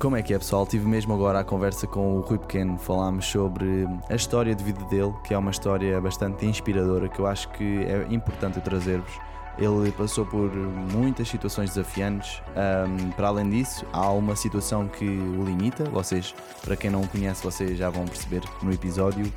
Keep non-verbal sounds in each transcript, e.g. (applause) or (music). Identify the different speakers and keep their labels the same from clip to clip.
Speaker 1: Como é que é, pessoal? Tive mesmo agora a conversa com o Rui Pequeno. Falámos sobre a história de vida dele, que é uma história bastante inspiradora, que eu acho que é importante eu trazer-vos. Ele passou por muitas situações desafiantes. Um, para além disso, há uma situação que o limita. Vocês, para quem não o conhece, vocês já vão perceber no episódio.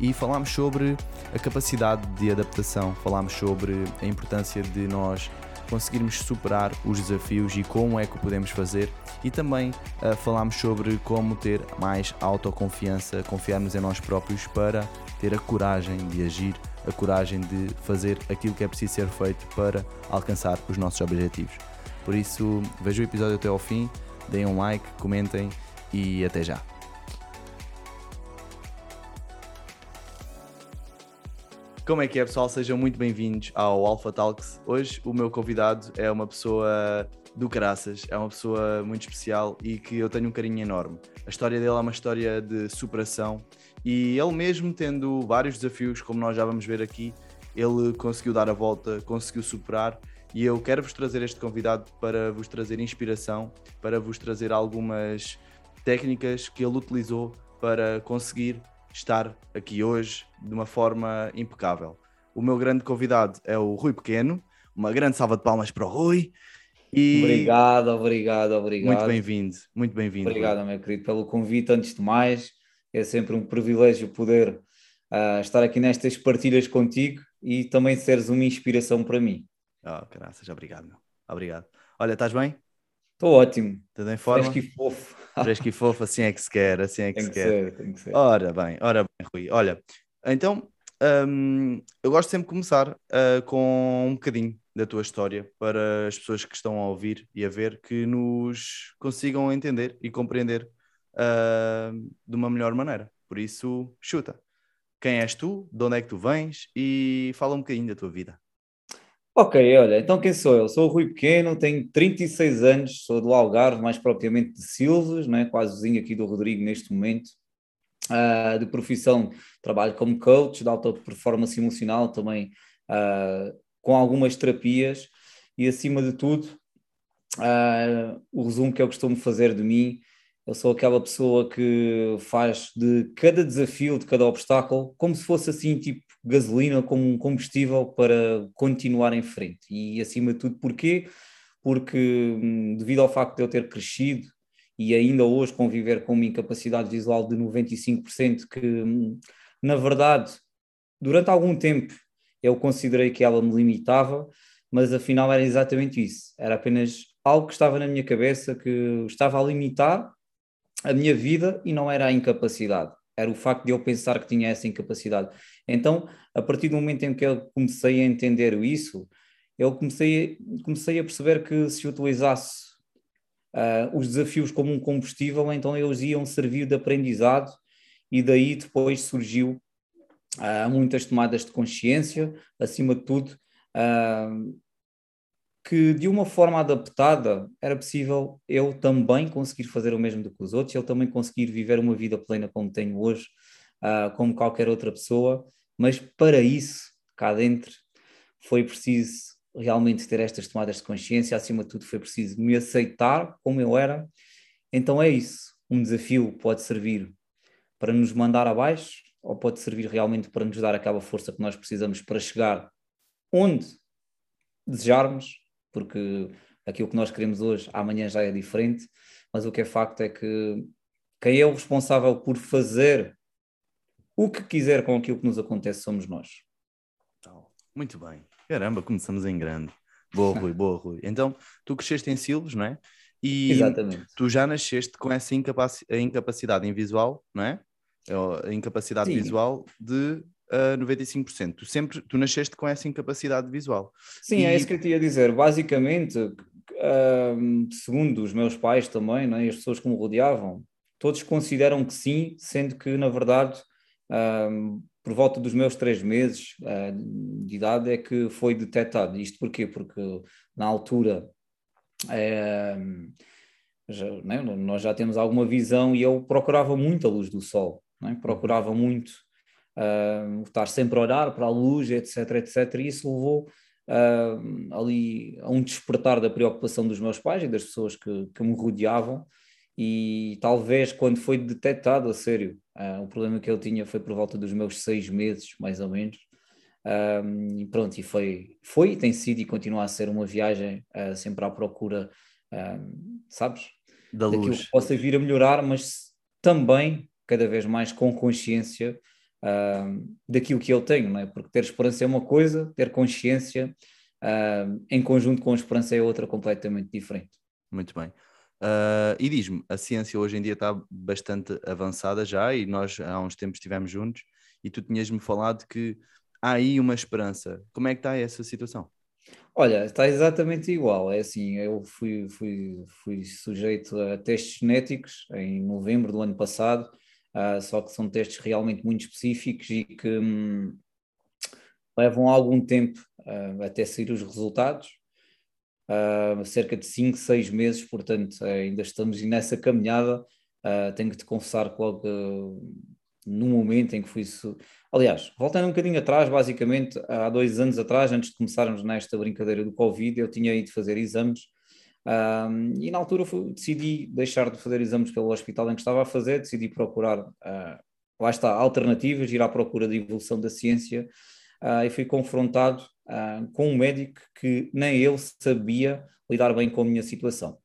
Speaker 1: E falámos sobre a capacidade de adaptação. Falámos sobre a importância de nós conseguirmos superar os desafios e como é que o podemos fazer. E também uh, falámos sobre como ter mais autoconfiança, confiarmos em nós próprios para ter a coragem de agir, a coragem de fazer aquilo que é preciso ser feito para alcançar os nossos objetivos. Por isso, vejam o episódio até ao fim, deem um like, comentem e até já. Como é que é, pessoal? Sejam muito bem-vindos ao Alpha Talks. Hoje o meu convidado é uma pessoa do caraças, é uma pessoa muito especial e que eu tenho um carinho enorme. A história dele é uma história de superação e ele mesmo tendo vários desafios, como nós já vamos ver aqui, ele conseguiu dar a volta, conseguiu superar e eu quero vos trazer este convidado para vos trazer inspiração, para vos trazer algumas técnicas que ele utilizou para conseguir estar aqui hoje de uma forma impecável. O meu grande convidado é o Rui Pequeno. Uma grande salva de palmas para o Rui.
Speaker 2: E... Obrigado, obrigado, obrigado.
Speaker 1: Muito bem-vindo, muito bem-vindo.
Speaker 2: Obrigado, meu querido, pelo convite. Antes de mais, é sempre um privilégio poder uh, estar aqui nestas partilhas contigo e também seres uma inspiração para mim.
Speaker 1: Oh, graças, obrigado, meu. Obrigado. Olha, estás bem?
Speaker 2: Estou ótimo.
Speaker 1: Tudo em forma?
Speaker 2: Fresco e fofo.
Speaker 1: Fresco e fofo, assim é que se quer, assim é que
Speaker 2: tem
Speaker 1: se
Speaker 2: que
Speaker 1: quer.
Speaker 2: Ser, tem que ser.
Speaker 1: Ora bem, ora bem, Rui. Olha, então, hum, eu gosto sempre de começar uh, com um bocadinho da tua história para as pessoas que estão a ouvir e a ver que nos consigam entender e compreender uh, de uma melhor maneira. Por isso, chuta. Quem és tu? De onde é que tu vens? E fala um bocadinho da tua vida.
Speaker 2: Ok, olha, então quem sou eu? Sou o Rui Pequeno, tenho 36 anos, sou do Algarve, mais propriamente de Silves, né? quase vizinho aqui do Rodrigo neste momento. Uh, de profissão, trabalho como coach de alta performance emocional, também uh, com algumas terapias e, acima de tudo, uh, o resumo que eu costumo fazer de mim, eu sou aquela pessoa que faz de cada desafio, de cada obstáculo, como se fosse assim, tipo gasolina como combustível para continuar em frente. E acima de tudo, porquê? Porque hum, devido ao facto de eu ter crescido e ainda hoje conviver com uma incapacidade visual de 95%, que hum, na verdade, durante algum tempo eu considerei que ela me limitava, mas afinal era exatamente isso. Era apenas algo que estava na minha cabeça que estava a limitar a minha vida e não era a incapacidade era o facto de eu pensar que tinha essa incapacidade. Então, a partir do momento em que eu comecei a entender isso, eu comecei, comecei a perceber que se utilizasse uh, os desafios como um combustível, então eles iam servir de aprendizado e daí depois surgiu uh, muitas tomadas de consciência, acima de tudo, uh, que de uma forma adaptada era possível eu também conseguir fazer o mesmo do que os outros, eu também conseguir viver uma vida plena como tenho hoje, uh, como qualquer outra pessoa, mas para isso, cá dentro, foi preciso realmente ter estas tomadas de consciência, acima de tudo foi preciso me aceitar como eu era, então é isso, um desafio pode servir para nos mandar abaixo, ou pode servir realmente para nos dar aquela força que nós precisamos para chegar onde desejarmos, porque aquilo que nós queremos hoje, amanhã já é diferente, mas o que é facto é que quem é o responsável por fazer o que quiser com aquilo que nos acontece somos nós.
Speaker 1: Muito bem. Caramba, começamos em grande. Boa, Rui, boa, Rui. (laughs) Então, tu cresceste em Silves, não é?
Speaker 2: E Exatamente.
Speaker 1: tu já nasceste com essa incapac... incapacidade visual, não é? A incapacidade Sim. visual de a 95%. Tu sempre, tu nasceste com essa incapacidade visual.
Speaker 2: Sim, é e... é isso que eu te ia dizer. Basicamente, um, segundo os meus pais também, né, e as pessoas que me rodeavam, todos consideram que sim, sendo que, na verdade, um, por volta dos meus três meses uh, de idade é que foi detectado. Isto porquê? Porque na altura já, né, nós já temos alguma visão e eu procurava muito a luz do sol, né? procurava muito uh, estar sempre a olhar para a luz, etc, etc, e isso levou uh, ali a um despertar da preocupação dos meus pais e das pessoas que, que me rodeavam, e talvez quando foi detectado a sério, uh, o problema que eu tinha foi por volta dos meus seis meses, mais ou menos, um, e pronto, e foi, foi, tem sido e continua a ser uma viagem uh, sempre à procura, uh, sabes? Da luz. Daquilo que possa vir a melhorar, mas também cada vez mais com consciência uh, daquilo que eu tenho, não é? Porque ter esperança é uma coisa, ter consciência em conjunto com a esperança é outra completamente diferente.
Speaker 1: Muito bem. Uh, e diz-me, a ciência hoje em dia está bastante avançada já e nós há uns tempos estivemos juntos e tu tinhas-me falado que há aí uma esperança. Como é que está essa situação?
Speaker 2: Olha, está exatamente igual. É assim, eu fui, fui, fui sujeito a testes genéticos em novembro do ano passado, uh, só que são testes realmente muito específicos e que hum, levam algum tempo uh, até sair os resultados. Uh, cerca de 5, 6 meses, portanto, ainda estamos nessa caminhada. tenho que te confessar que logo no momento em que fui. Aliás, voltando um bocadinho atrás, basicamente, há dois anos atrás, antes de começarmos nesta brincadeira do Covid, eu tinha ido fazer exames um, e na altura fui, decidi deixar de fazer exames pelo hospital em que estava a fazer, decidi procurar, uh, lá está, alternativas, ir à procura de evolução da ciência uh, e fui confrontado uh, com um médico que nem ele sabia lidar bem com a minha situação.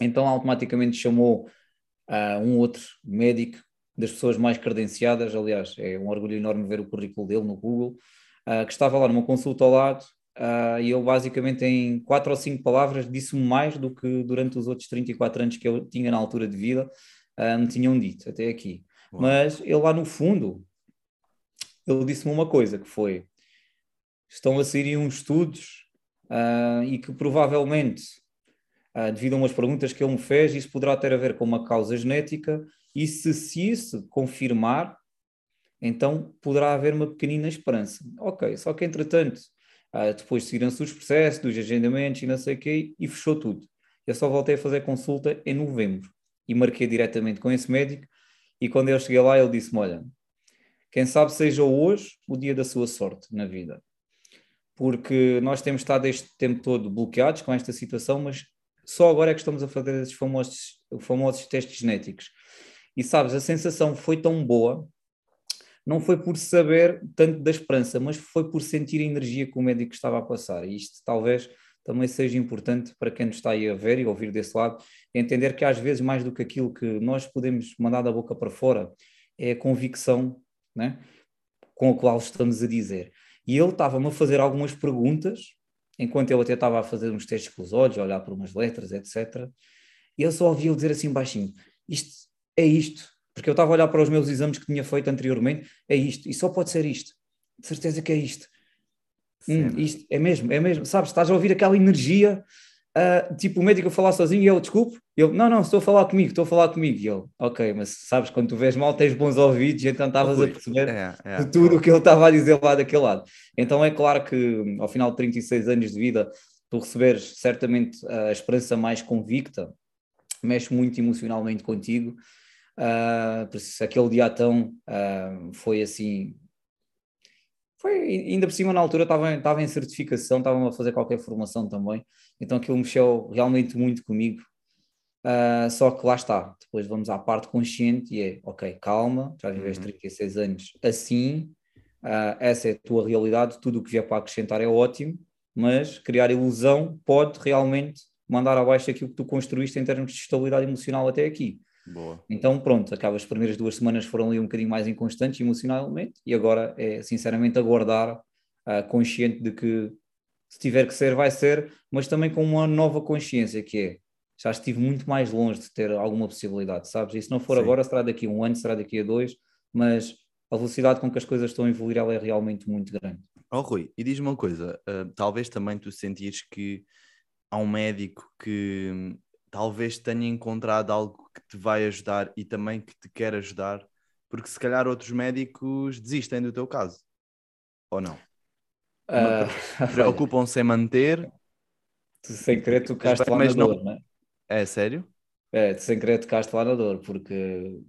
Speaker 2: Então automaticamente chamou um outro médico das pessoas mais credenciadas, aliás, é um orgulho enorme ver o currículo dele no Google, que estava lá numa consulta ao lado uh, e ele basicamente em quatro ou cinco palavras disse-me mais do que durante os outros 34 anos que eu tinha na altura de vida uh, me tinham dito até aqui. Mas ele lá no fundo, ele disse-me uma coisa que foi, estão a sair uns estudos e que provavelmente, devido a umas perguntas que ele me fez, isso poderá ter a ver com uma causa genética e se, se isso confirmar, então poderá haver uma pequenina esperança. Ok, só que entretanto, uh, depois seguiram-se os processos, dos agendamentos e não sei o quê, e fechou tudo. Eu só voltei a fazer consulta em novembro e marquei diretamente com esse médico. E quando eu cheguei lá, ele disse-me: Olha, quem sabe seja hoje o dia da sua sorte na vida. Porque nós temos estado este tempo todo bloqueados com esta situação, mas só agora é que estamos a fazer esses famosos, famosos testes genéticos. E sabes, a sensação foi tão boa, não foi por saber tanto da esperança, mas foi por sentir a energia que o médico estava a passar. E isto talvez também seja importante para quem nos está aí a ver e ouvir desse lado, entender que às vezes mais do que aquilo que nós podemos mandar da boca para fora, é a convicção né, com a qual estamos a dizer. E ele estava-me a fazer algumas perguntas, enquanto eu até estava a fazer uns testes com os olhos, a olhar para umas letras, etc. E eu só ouvia-o dizer assim baixinho: Isto é isto. Porque eu estava a olhar para os meus exames que tinha feito anteriormente, é isto, e só pode ser isto. De certeza que é isto. Hum, isto é mesmo, é mesmo. Sabes, estás a ouvir aquela energia, uh, tipo o médico a falar sozinho e eu, desculpe, eu, não, não, estou a falar comigo, estou a falar comigo. E eu, ok, mas sabes, quando tu vês mal, tens bons ouvidos, então estavas a perceber é, é, tudo o que ele estava a dizer lá daquele lado. Então é claro que ao final de 36 anos de vida, tu receberes certamente a esperança mais convicta, mexe muito emocionalmente contigo Uh, por isso, aquele dia tão uh, foi assim. Foi, ainda por cima, na altura, estava, estava em certificação, estava a fazer qualquer formação também, então aquilo mexeu realmente muito comigo. Uh, só que lá está, depois vamos à parte consciente e é, ok, calma, já viveste uhum. 36 anos assim, essa é a tua realidade, tudo o que vier para acrescentar é ótimo, mas criar ilusão pode realmente mandar abaixo aquilo que tu construíste em termos de estabilidade emocional até aqui. Boa. Então, pronto, acaba as primeiras duas semanas foram ali um bocadinho mais inconstantes emocionalmente e agora é sinceramente aguardar, uh, consciente de que se tiver que ser, vai ser, mas também com uma nova consciência que é já estive muito mais longe de ter alguma possibilidade, sabes? E se não for Sim. agora, será daqui a um ano, será daqui a dois, mas a velocidade com que as coisas estão a evoluir ela é realmente muito grande.
Speaker 1: Oh Rui, e diz-me uma coisa, uh, talvez também tu sentires que há um médico que talvez tenha encontrado algo que te vai ajudar e também que te quer ajudar, porque se calhar outros médicos desistem do teu caso, ou não? Uh, (laughs) Preocupam-se em manter.
Speaker 2: Sem querer tocaste lá na não... dor, não é?
Speaker 1: É sério?
Speaker 2: É, sem querer tocaste lá na dor, porque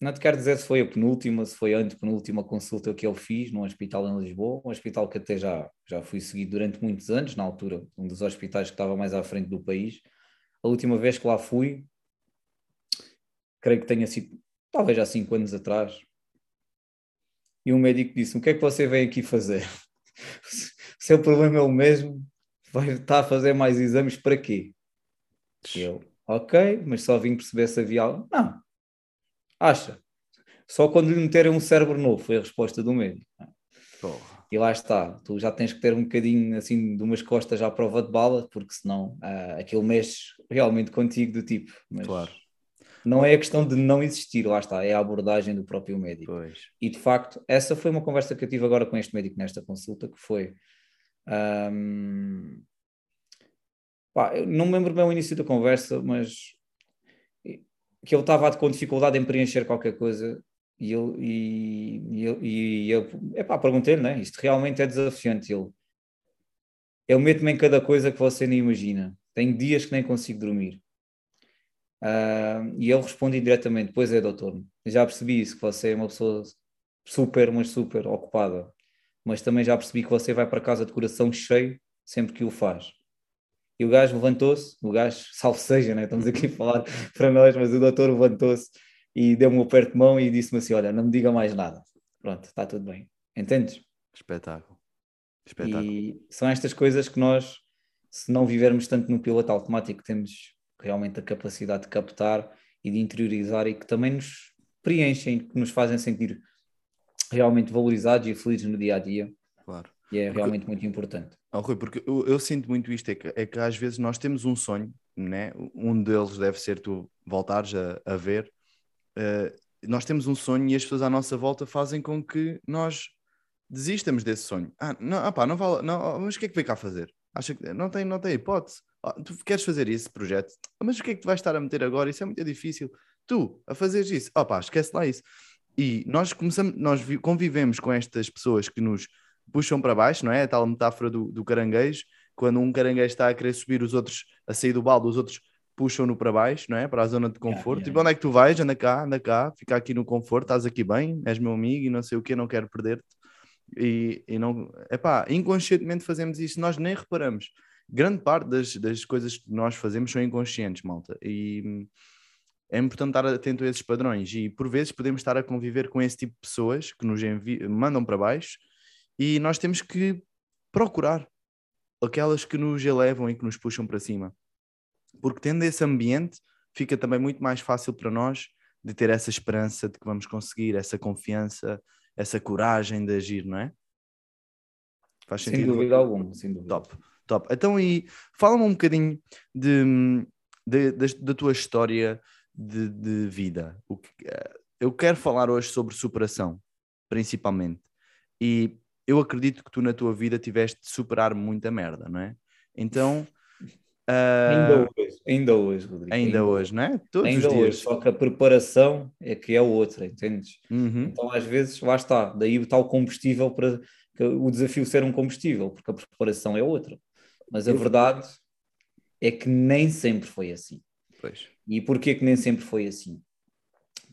Speaker 2: não te quero dizer se foi a penúltima, se foi a antepenúltima consulta que eu fiz num hospital em Lisboa, um hospital que até já, já fui seguido durante muitos anos, na altura, um dos hospitais que estava mais à frente do país. A última vez que lá fui, creio que tenha sido talvez há cinco anos atrás, e um médico disse: O que é que você vem aqui fazer? (laughs) o seu problema é o mesmo, vai estar a fazer mais exames para quê? E eu, ok, mas só vim perceber se havia algo. Não, acha. Só quando lhe meterem um cérebro novo, foi a resposta do médico. Porra. E lá está, tu já tens que ter um bocadinho assim de umas costas à prova de bala, porque senão uh, aquilo mexe realmente contigo do tipo. Mas claro. Não é a questão de não existir, lá está, é a abordagem do próprio médico. Pois. E de facto, essa foi uma conversa que eu tive agora com este médico nesta consulta, que foi. Um, pá, não me lembro bem o início da conversa, mas que ele estava com dificuldade em preencher qualquer coisa e eu, e, eu, e eu perguntei-lhe, né? isto realmente é desafiante. Ele, eu meto-me em cada coisa que você nem imagina. Tenho dias que nem consigo dormir. Uh, e ele responde diretamente: Pois é, doutor, já percebi isso, que você é uma pessoa super, mas super ocupada. Mas também já percebi que você vai para casa de coração cheio sempre que o faz. E o gajo levantou-se, o gajo, salve seja, né? estamos aqui a falar para nós, mas o doutor levantou-se e deu-me o aperto de mão e disse-me assim: Olha, não me diga mais nada. Pronto, está tudo bem. Entendes?
Speaker 1: Espetáculo. Espetáculo.
Speaker 2: E são estas coisas que nós, se não vivermos tanto no piloto automático, temos realmente a capacidade de captar e de interiorizar e que também nos preenchem, que nos fazem sentir realmente valorizados e felizes no dia a dia.
Speaker 1: Claro.
Speaker 2: E é porque, realmente muito importante.
Speaker 1: Oh, Rui, porque eu, eu, sinto muito isto, é que, é que às vezes nós temos um sonho, né? um deles deve ser tu voltares a, a ver, uh, nós temos um sonho e as pessoas à nossa volta fazem com que nós desistamos desse sonho. Ah, não, ah, pá, não vale, não, mas o que é que vem cá fazer? Acha que não tem, não tem hipótese. Oh, tu queres fazer esse projeto, mas o que é que tu vais estar a meter agora? Isso é muito difícil. Tu, a fazer isso, opá, esquece lá isso. E nós começamos, nós convivemos com estas pessoas que nos puxam para baixo, não é? A tal metáfora do, do caranguejo, quando um caranguejo está a querer subir, os outros a sair do balde, os outros puxam-no para baixo, não é? Para a zona de conforto. Yeah, yeah. Tipo, onde é que tu vais? Anda cá, anda cá, fica aqui no conforto, estás aqui bem, és meu amigo e não sei o que, não quero perder-te. E, e não, epá, inconscientemente fazemos isso, nós nem reparamos grande parte das, das coisas que nós fazemos são inconscientes, malta. E hum, é importante estar atento a esses padrões. E por vezes podemos estar a conviver com esse tipo de pessoas que nos mandam para baixo e nós temos que procurar aquelas que nos elevam e que nos puxam para cima. Porque tendo esse ambiente, fica também muito mais fácil para nós de ter essa esperança de que vamos conseguir, essa confiança, essa coragem de agir, não é?
Speaker 2: Faz sentido? Sem dúvida alguma, sem dúvida.
Speaker 1: Top. Top. Então, e fala-me um bocadinho de, de, de, da tua história de, de vida. O que, eh, eu quero falar hoje sobre superação, principalmente. E eu acredito que tu na tua vida tiveste de superar muita merda, não é? Então.
Speaker 2: Uh... Ainda hoje, ainda hoje, Rodrigo.
Speaker 1: Ainda, ainda hoje, não é?
Speaker 2: Todos ainda hoje, só que a preparação é que é outra, entendes? Uhum. Então, às vezes, lá está, daí está o combustível para o desafio ser um combustível, porque a preparação é outra. Mas a verdade é que nem sempre foi assim.
Speaker 1: Pois.
Speaker 2: E porquê que nem sempre foi assim?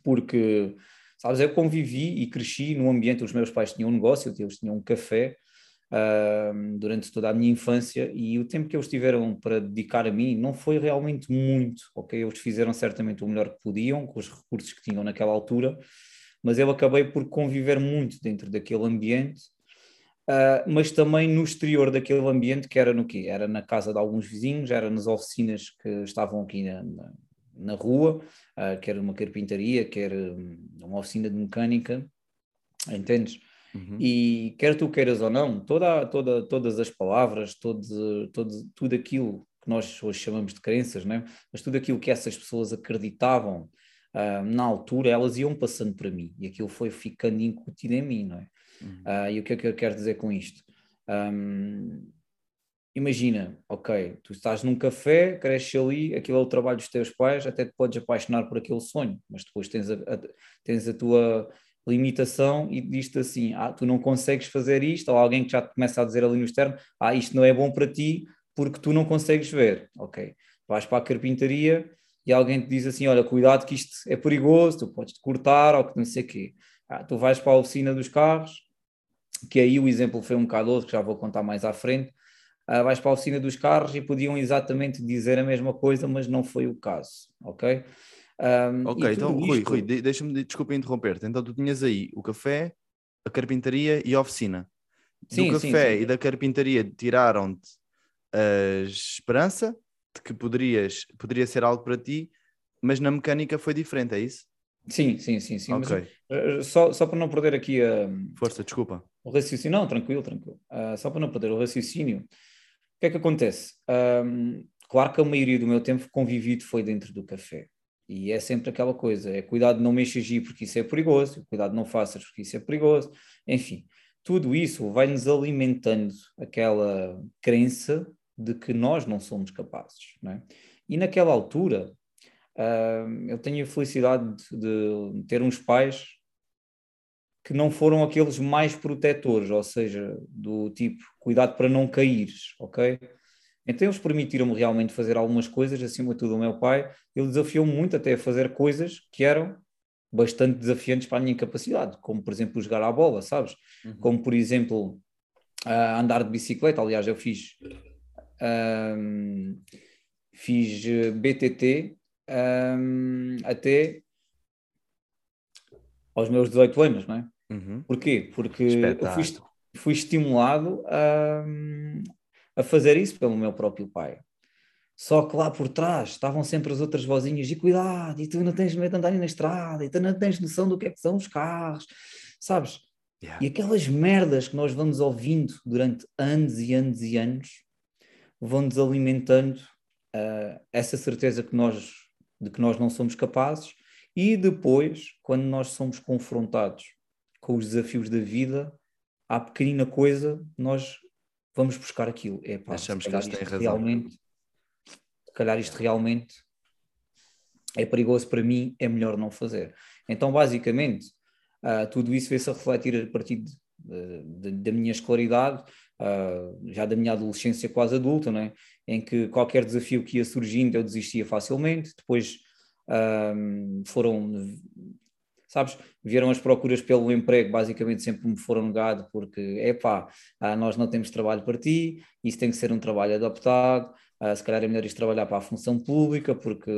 Speaker 2: Porque, sabes, eu convivi e cresci num ambiente, os meus pais tinham um negócio, eles tinham um café uh, durante toda a minha infância e o tempo que eles tiveram para dedicar a mim não foi realmente muito, ok? Eles fizeram certamente o melhor que podiam com os recursos que tinham naquela altura, mas eu acabei por conviver muito dentro daquele ambiente Uh, mas também no exterior daquele ambiente, que era no quê? Era na casa de alguns vizinhos, era nas oficinas que estavam aqui na, na, na rua, uh, que era uma carpintaria, que era uma oficina de mecânica, entendes? Uhum. E quer tu queiras ou não, toda, toda, todas as palavras, todo, todo, tudo aquilo que nós hoje chamamos de crenças, né? mas tudo aquilo que essas pessoas acreditavam uh, na altura, elas iam passando para mim e aquilo foi ficando incutido em mim, não é? Uhum. Uh, e o que é que eu quero dizer com isto? Um, imagina, ok, tu estás num café, cresces ali, aquilo é o trabalho dos teus pais, até te podes apaixonar por aquele sonho, mas depois tens a, a tens a tua limitação e diz-te assim, ah, tu não consegues fazer isto, ou alguém que já te começa a dizer ali no externo, ah, isto não é bom para ti porque tu não consegues ver, ok, vais para a carpintaria e alguém te diz assim, olha, cuidado que isto é perigoso, tu podes te cortar ou que não sei o quê, ah, tu vais para a oficina dos carros, que aí o exemplo foi um bocado outro, que já vou contar mais à frente, uh, vais para a oficina dos carros e podiam exatamente dizer a mesma coisa, mas não foi o caso, ok? Um,
Speaker 1: ok, então Rui, isto... Rui deixa-me, desculpa interromper-te. Então tu tinhas aí o café, a carpintaria e a oficina. Sim, do café sim, sim. e da carpintaria tiraram-te a esperança de que poderias, poderia ser algo para ti, mas na mecânica foi diferente, é isso?
Speaker 2: Sim, sim, sim, sim. Okay. Mas, uh, só, só para não perder aqui a.
Speaker 1: Força, desculpa.
Speaker 2: O raciocínio. Não, tranquilo, tranquilo. Uh, só para não perder o raciocínio, o que é que acontece? Um, claro que a maioria do meu tempo convivido foi dentro do café. E é sempre aquela coisa: é cuidado não mexas porque isso é perigoso, cuidado não faças porque isso é perigoso. Enfim, tudo isso vai-nos alimentando aquela crença de que nós não somos capazes. Não é? E naquela altura, Uh, eu tenho a felicidade de, de ter uns pais que não foram aqueles mais protetores, ou seja, do tipo, cuidado para não caíres, ok? Então eles permitiram-me realmente fazer algumas coisas, acima de tudo o meu pai, ele desafiou-me muito até a fazer coisas que eram bastante desafiantes para a minha capacidade, como por exemplo jogar à bola, sabes? Uhum. Como por exemplo uh, andar de bicicleta, aliás eu fiz uh, fiz eh, BTT um, até aos meus 18 anos, não é? Uhum. Porquê? Porque eu fui, fui estimulado a, a fazer isso pelo meu próprio pai. Só que lá por trás estavam sempre as outras vozinhas e cuidado, e tu não tens medo de andar na estrada, e tu não tens noção do que é que são os carros, sabes? Yeah. E aquelas merdas que nós vamos ouvindo durante anos e anos e anos vão-nos alimentando uh, essa certeza que nós de que nós não somos capazes, e depois, quando nós somos confrontados com os desafios da vida, à pequenina coisa, nós vamos buscar aquilo. É, pá,
Speaker 1: Achamos que eles têm razão.
Speaker 2: Realmente, se calhar isto realmente é perigoso para mim, é melhor não fazer. Então, basicamente, uh, tudo isso veio-se a refletir a partir de, de, da minha escolaridade, uh, já da minha adolescência quase adulta, não é? em que qualquer desafio que ia surgindo eu desistia facilmente, depois um, foram, sabes, vieram as procuras pelo emprego, basicamente sempre me foram negado porque, é pá, ah, nós não temos trabalho para ti, isso tem que ser um trabalho adaptado, ah, se calhar é melhor isto trabalhar para a função pública porque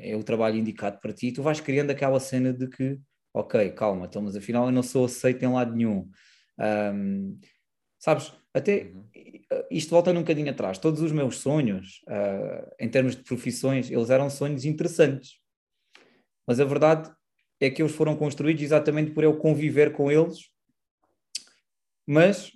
Speaker 2: é o trabalho indicado para ti, tu vais criando aquela cena de que, ok, calma, então, mas afinal eu não sou aceito em lado nenhum. Um, sabes, até uhum. isto volta um bocadinho atrás. Todos os meus sonhos, uh, em termos de profissões, eles eram sonhos interessantes. Mas a verdade é que eles foram construídos exatamente por eu conviver com eles, mas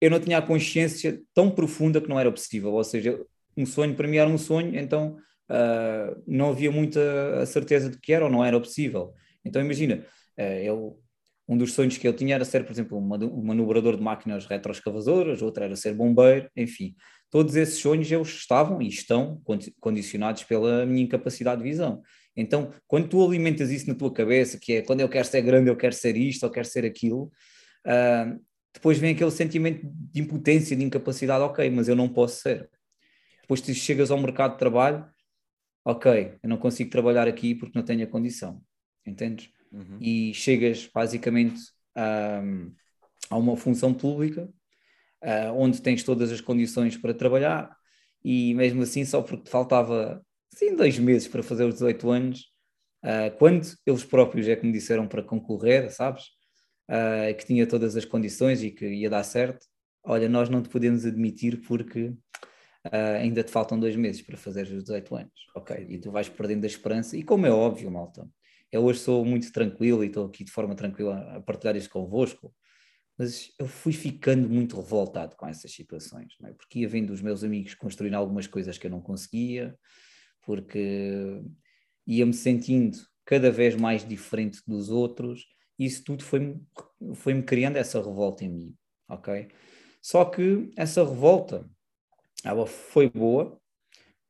Speaker 2: eu não tinha a consciência tão profunda que não era possível. Ou seja, um sonho para mim era um sonho, então uh, não havia muita certeza de que era ou não era possível. Então imagina, uh, eu um dos sonhos que eu tinha era ser, por exemplo, um manobrador de máquinas retroescavadoras, outro era ser bombeiro, enfim. Todos esses sonhos eu estavam e estão condicionados pela minha incapacidade de visão. Então, quando tu alimentas isso na tua cabeça, que é quando eu quero ser grande, eu quero ser isto, ou quero ser aquilo, uh, depois vem aquele sentimento de impotência, de incapacidade, ok, mas eu não posso ser. Depois tu chegas ao mercado de trabalho, ok, eu não consigo trabalhar aqui porque não tenho a condição, entendes? uhum. e chegas basicamente a, a uma função pública uh, onde tens todas as condições para trabalhar e mesmo assim só porque te faltava assim, dois meses para fazer os 18 anos, uh, quando eles próprios é que me disseram para concorrer, sabes? Uh, que tinha todas as condições e que ia dar certo. Olha, nós não te podemos admitir porque uh, ainda te faltam dois meses para fazer os 18 anos, ok? E tu vais perdendo a esperança, e como é óbvio, malta, eu hoje sou muito tranquilo e estou aqui de forma tranquila a partilhar isto convosco, mas eu fui ficando muito revoltado com essas situações, é? porque ia vendo os meus amigos construindo algumas coisas que eu não conseguia, porque ia-me sentindo cada vez mais diferente dos outros, e isso tudo foi-me foi criando essa revolta em mim, ok? Só que essa revolta, ela foi boa,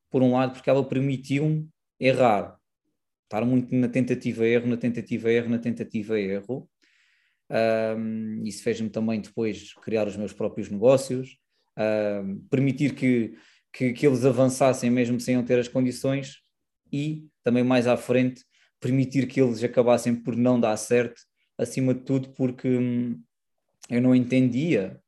Speaker 2: por um lado, porque ela permitiu-me errar, estar muito na tentativa-erro, na tentativa-erro, na tentativa-erro. Um, isso fez-me também depois criar os meus próprios negócios, um, permitir que, que, que, eles avançassem mesmo sem eu ter as condições e também mais à frente permitir que eles acabassem por não dar certo, acima de tudo porque hum, eu não entendia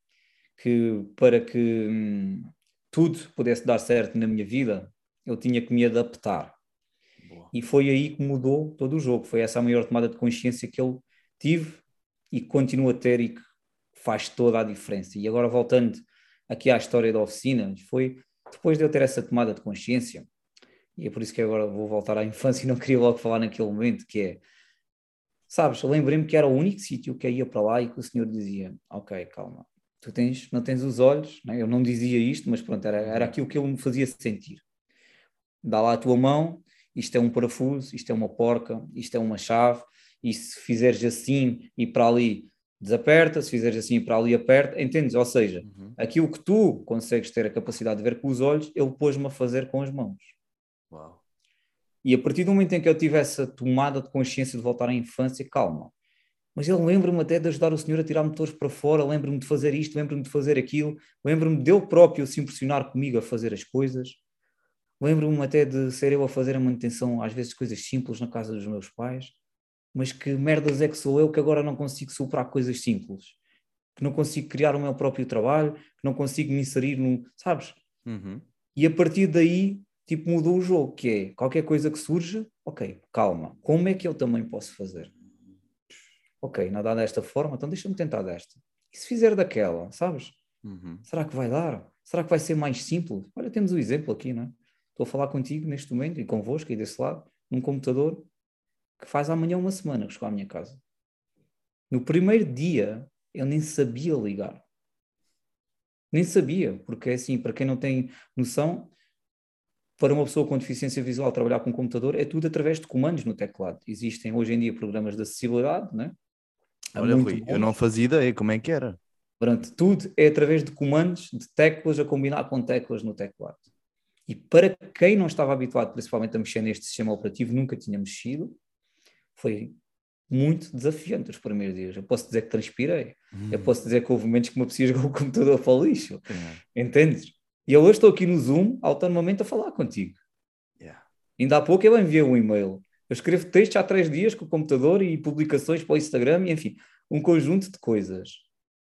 Speaker 2: que para que hum, tudo pudesse dar certo na minha vida eu tinha que me adaptar E foi aí que mudou todo o jogo. Foi essa a maior tomada de consciência que ele tive e que continua a ter e que faz toda a diferença. E agora voltando aqui à história da oficina, foi depois de eu ter essa tomada de consciência, e é por isso que agora vou voltar à infância e não queria logo falar naquele momento, que é, sabes, lembrei-me que era o único sítio que eu ia para lá e que o senhor dizia, ok, calma, tu tens, não tens os olhos, né? eu não dizia isto, mas pronto, era, era aquilo que ele me fazia sentir. Dá lá a tua mão, isto é um parafuso, isto é uma porca, isto é uma chave, e se fizeres assim e para ali desaperta, se fizeres assim para ali aperta, entendes? Ou seja, uhum. aquilo que tu consegues ter a capacidade de ver com os olhos, ele pôs-me a fazer com as mãos. Uau. E a partir do momento em que eu tive essa tomada de consciência de voltar à infância, calma. Mas ele lembra-me até de ajudar o senhor a tirar motores para fora, lembra-me de fazer isto, lembra-me de fazer aquilo, lembra-me dele próprio se impressionar comigo a fazer as coisas, lembro-me até de ser eu a fazer a manutenção, às vezes coisas simples na casa dos meus pais mas que merdas é que sou eu que agora não consigo superar coisas simples, que não consigo criar o meu próprio trabalho, que não consigo me inserir no. Sabes? Uhum. E a partir daí, tipo, mudou o jogo, que é qualquer coisa que surja, ok, calma, como é que eu também posso fazer? Ok, não dá desta forma, então deixa-me tentar desta. E se fizer daquela, sabes? Uhum. Será que vai dar? Será que vai ser mais simples? Olha, temos o um exemplo aqui, não é? Estou a falar contigo neste momento e convosco e desse lado, num computador que faz amanhã uma semana que chegou à minha casa. No primeiro dia, eu nem sabia ligar. Nem sabia, porque assim, para quem não tem noção, para uma pessoa com deficiência visual trabalhar com um computador é tudo através de comandos no teclado. Existem hoje em dia programas de acessibilidade, né?
Speaker 1: Olha, Rui, eu não fazia ideia como é que era.
Speaker 2: Pronto, tudo é através de comandos, de teclas a combinar com teclas no teclado. E para quem não estava habituado, principalmente a mexer neste sistema operativo, nunca tinha mexido, foi muito desafiante os primeiros dias. Eu posso dizer que transpirei. Hum. Eu posso dizer que houve momentos que me apetecia jogar o computador para o lixo. Entendes? E eu hoje estou aqui no Zoom, autonomamente, a falar contigo. Yeah. Ainda há pouco eu enviei um e-mail. Eu escrevo textos há três dias com o computador e publicações para o Instagram, e enfim, um conjunto de coisas.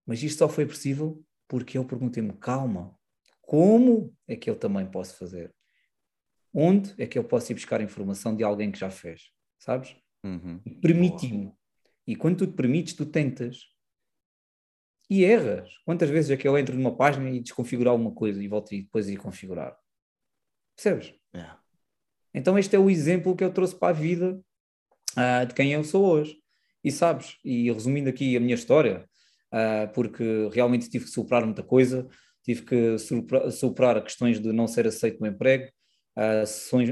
Speaker 2: Mas isto só foi possível porque eu perguntei-me, calma, como é que eu também posso fazer? Onde é que eu posso ir buscar informação de alguém que já fez? Sabes? Uhum. Permitiu. E quando tu te permites, tu tentas. E erras. Quantas vezes é que eu entro numa página e desconfigurar alguma coisa e volto e depois ir configurar? Percebes? Yeah. Então este é o exemplo que eu trouxe para a vida uh, de quem eu sou hoje. E sabes, e resumindo aqui a minha história, uh, porque realmente tive que superar muita coisa, tive que superar, questões de não ser aceito no emprego, uh, sessões,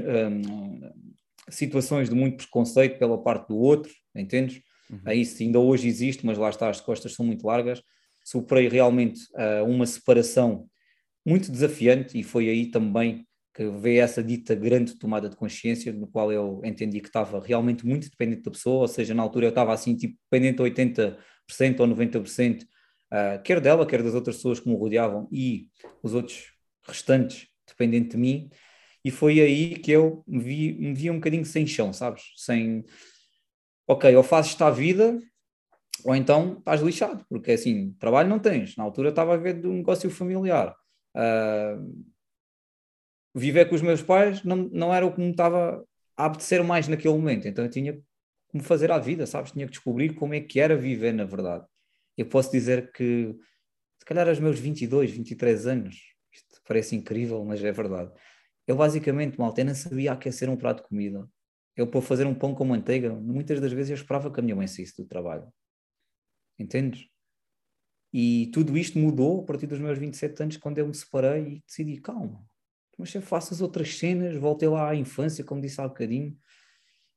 Speaker 2: situações de muito preconceito pela parte do outro, entendes? Uhum. Isso ainda hoje existe, mas lá está, as costas são muito largas. Superei realmente uh, uma separação muito desafiante e foi aí também que veio essa dita grande tomada de consciência, no qual eu entendi que estava realmente muito dependente da pessoa, ou seja, na altura eu estava assim, tipo, dependente a 80% ou 90%, uh, quer dela, quer das outras pessoas que me rodeavam e os outros restantes dependente de mim, e foi aí que eu me vi, me vi um bocadinho sem chão, sabes? Sem, ok, ou fazes esta vida, ou então estás lixado, porque assim, trabalho não tens. Na altura estava a ver de um negócio familiar. Uh, viver com os meus pais não, não era o que me estava a apetecer mais naquele momento, então eu tinha que me fazer à vida, sabes? Tinha que descobrir como é que era viver na verdade. Eu posso dizer que, se calhar aos meus 22, 23 anos, isto parece incrível, mas é verdade eu basicamente, malta, eu não sabia aquecer um prato de comida. Eu, para fazer um pão com manteiga, muitas das vezes eu esperava que a minha mãe saísse do trabalho. Entendes? E tudo isto mudou a partir dos meus 27 anos, quando eu me separei e decidi, calma, mas eu faço as outras cenas, voltei lá à infância, como disse há bocadinho,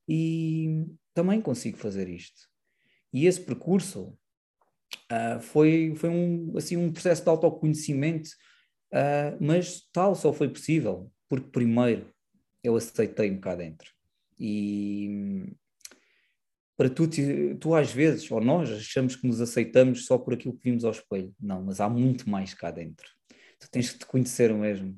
Speaker 2: e também consigo fazer isto. E esse percurso uh, foi, foi um, assim, um processo de autoconhecimento, uh, mas tal só foi possível porque primeiro eu aceitei-me cá dentro. E para tu, tu às vezes, ou nós, achamos que nos aceitamos só por aquilo que vimos ao espelho. Não, mas há muito mais cá dentro. Tu tens que te conhecer mesmo.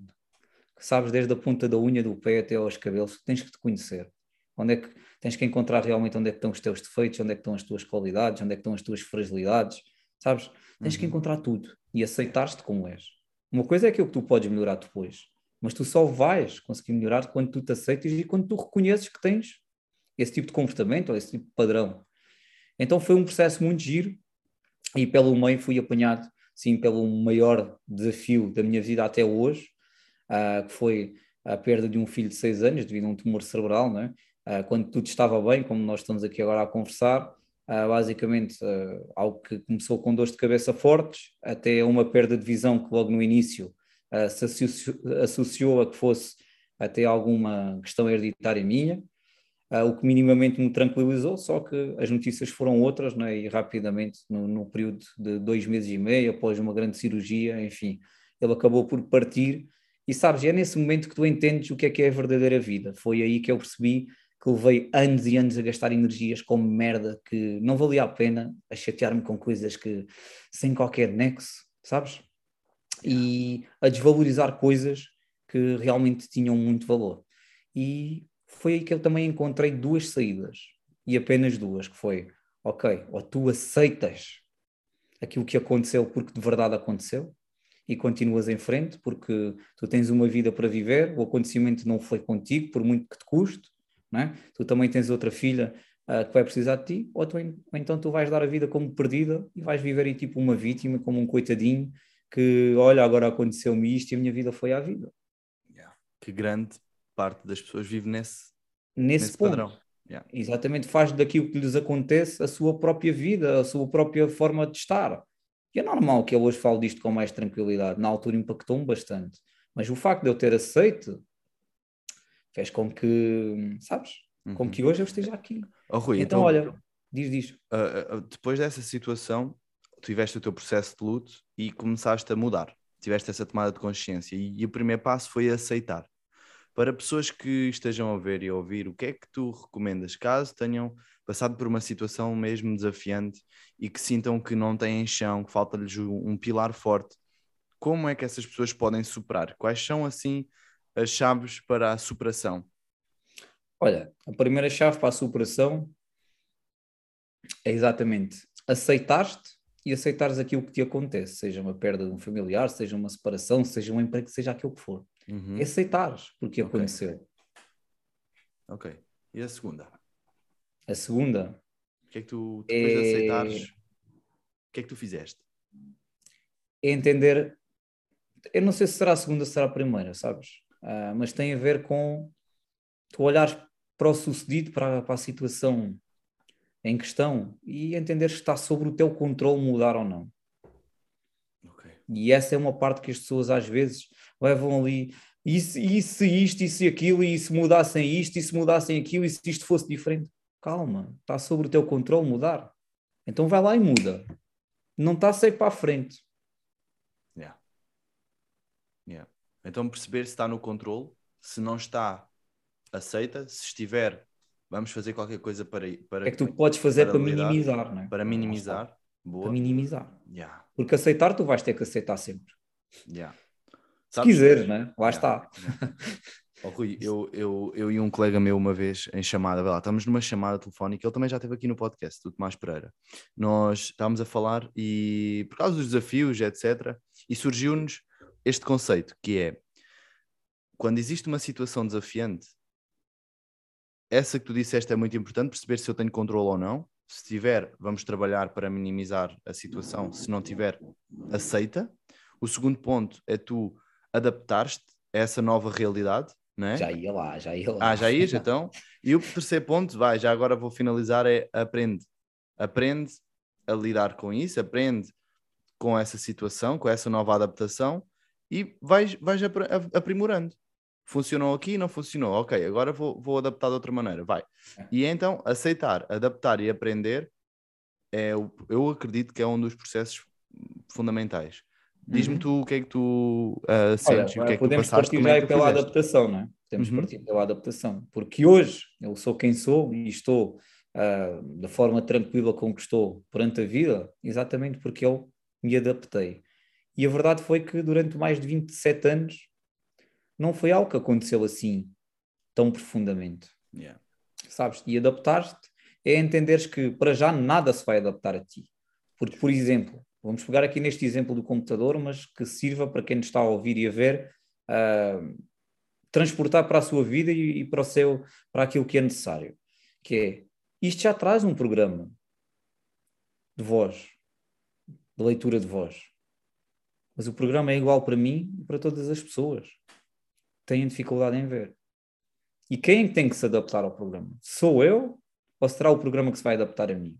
Speaker 2: Sabes, desde a ponta da unha do pé até aos cabelos, tens que te conhecer. Onde é que tens que encontrar realmente onde é que estão os teus defeitos, onde é que estão as tuas qualidades, onde é que estão as tuas fragilidades, sabes? Tens uhum. que encontrar tudo e aceitar-te como és. Uma coisa é aquilo que tu podes melhorar depois, mas tu só vais conseguir melhorar quando tu te aceitas e quando tu reconheces que tens esse tipo de comportamento ou esse tipo de padrão. Então foi um processo muito giro e pelo meio fui apanhado, sim, pelo maior desafio da minha vida até hoje, uh, que foi a perda de um filho de seis anos devido a um tumor cerebral, não é? Uh, quando tudo estava bem, como nós estamos aqui agora a conversar, uh, basicamente algo que começou com dores de cabeça fortes, até uma perda de visão que logo no início se associou, associou a que fosse até alguma questão hereditária minha, Uh, o que minimamente me tranquilizou, só que as notícias foram outras, né? e rapidamente, no, no, período de dois meses e meio, após uma grande cirurgia, enfim, ele acabou por partir. E sabes, é nesse momento que tu entendes o que é que é a verdadeira vida. Foi aí que eu percebi que levei anos e anos a gastar energias com merda que não valia a pena, a chatear-me com coisas que sem qualquer nexo, sabes? E a desvalorizar coisas que realmente tinham muito valor. E foi aí que eu também encontrei duas saídas, e apenas duas, que foi, ok, ou tu aceitas aquilo que aconteceu porque de verdade aconteceu, e continuas em frente porque tu tens uma vida para viver, o acontecimento não foi contigo, por muito que te custe, é? tu também tens outra filha uh, que vai precisar de ti, ou, tu, ou, então tu vais dar a vida como perdida e vais viver aí tipo uma vítima, como um coitadinho, que olha, agora aconteceu-me isto e a minha vida foi à vida.
Speaker 1: Yeah. Que grande parte das pessoas vive nesse,
Speaker 2: nesse, nesse ponto. padrão. Yeah. Exatamente, faz daquilo que lhes acontece a sua própria vida, a sua própria forma de estar. E é normal que eu hoje falo disto com mais tranquilidade. Na altura impactou-me bastante. Mas o facto de eu ter aceito fez com que, sabes, uhum. com que hoje eu esteja aqui.
Speaker 1: Oh, Rui,
Speaker 2: então, então, olha, diz, diz.
Speaker 1: Uh, uh, depois dessa situação, tiveste o teu processo de luto e começaste a mudar. Tiveste essa tomada de consciência. E, e o primeiro passo foi aceitar. Para pessoas que estejam a ver e a ouvir, o que é que tu recomendas caso tenham passado por uma situação mesmo desafiante e que sintam que não têm chão, que falta-lhes um pilar forte? Como é que essas pessoas podem superar? Quais são, assim, as chaves para a superação?
Speaker 2: Olha, a primeira chave para a superação é exatamente aceitar-te e aceitares aquilo que te acontece, seja uma perda de um familiar, seja uma separação, seja um emprego, seja aquilo que for. Uhum. É aceitares porque okay. aconteceu.
Speaker 1: Ok. E a segunda?
Speaker 2: A segunda?
Speaker 1: O que é que tu, depois é... de aceitares, o que é que tu fizeste?
Speaker 2: É entender, eu não sei se será a segunda ou será a primeira, sabes? Uh, mas tem a ver com tu olhares para o sucedido, para, para a situação em questão e entender se está sobre o teu controle mudar ou não. Okay. E essa é uma parte que as pessoas às vezes levam ali, e se, e se isto, e se aquilo, e se mudassem isto, e se mudassem aquilo, e se isto fosse diferente. Calma, está sobre o teu controle mudar. Então vai lá e muda. Não está a sair para a frente.
Speaker 1: Yeah. Yeah. Então perceber se está no controle, se não está, aceita, se estiver, vamos fazer qualquer coisa para. para
Speaker 2: é que tu podes fazer para, para minimizar, não é?
Speaker 1: Para minimizar. Boa.
Speaker 2: Para minimizar.
Speaker 1: Yeah.
Speaker 2: Porque aceitar, tu vais ter que aceitar sempre.
Speaker 1: Yeah.
Speaker 2: Se Sabes? quiseres, né? Lá está. (laughs)
Speaker 1: Oh, Rui, eu, eu, eu e um colega meu uma vez em chamada, lá, estamos numa chamada telefónica, ele também já esteve aqui no podcast, do Tomás Pereira. Nós estávamos a falar e por causa dos desafios, etc., e surgiu-nos este conceito que é quando existe uma situação desafiante, essa que tu disseste é muito importante, perceber se eu tenho controle ou não. Se tiver, vamos trabalhar para minimizar a situação. Se não tiver, aceita. O segundo ponto é tu adaptar-te a essa nova realidade, é?
Speaker 2: Já ia lá, já ia lá.
Speaker 1: Ah, já ias (laughs) então? E o terceiro ponto, vai, já agora vou finalizar, é aprende. Aprende a lidar com isso, aprende com essa situação, com essa nova adaptação e vais, vais aprimorando. Funcionou aqui, não funcionou, ok, agora vou, vou adaptar de outra maneira, vai. É. E então aceitar, adaptar e aprender é, eu acredito que é um dos processos fundamentais. Diz-me uhum. tu o que é que tu uh, sentes, Olha, o que é que tu passaste,
Speaker 2: como é que pela fizeste? adaptação, não é? Podemos uhum. partir pela adaptação, porque hoje eu sou quem sou e estou uh, da forma tranquila com que estou perante a vida, exatamente porque eu me adaptei. E a verdade foi que durante mais de 27 anos não foi algo que aconteceu assim tão profundamente.
Speaker 1: Yeah.
Speaker 2: Sabes? E adaptar-te é entenderes que para já nada se vai adaptar a ti. Porque, por exemplo, Vamos pegar aqui neste exemplo do computador, mas que sirva para quem nos está a ouvir e a ver uh, transportar para a sua vida e, e, para o seu, para aquilo que é necessário. Que é, isto já traz um programa de voz, de leitura de voz. Mas o programa é igual para mim e para todas as pessoas. Têm dificuldade em ver. E quem é tem que se adaptar ao programa? Sou eu ou será o programa que se vai adaptar a mim?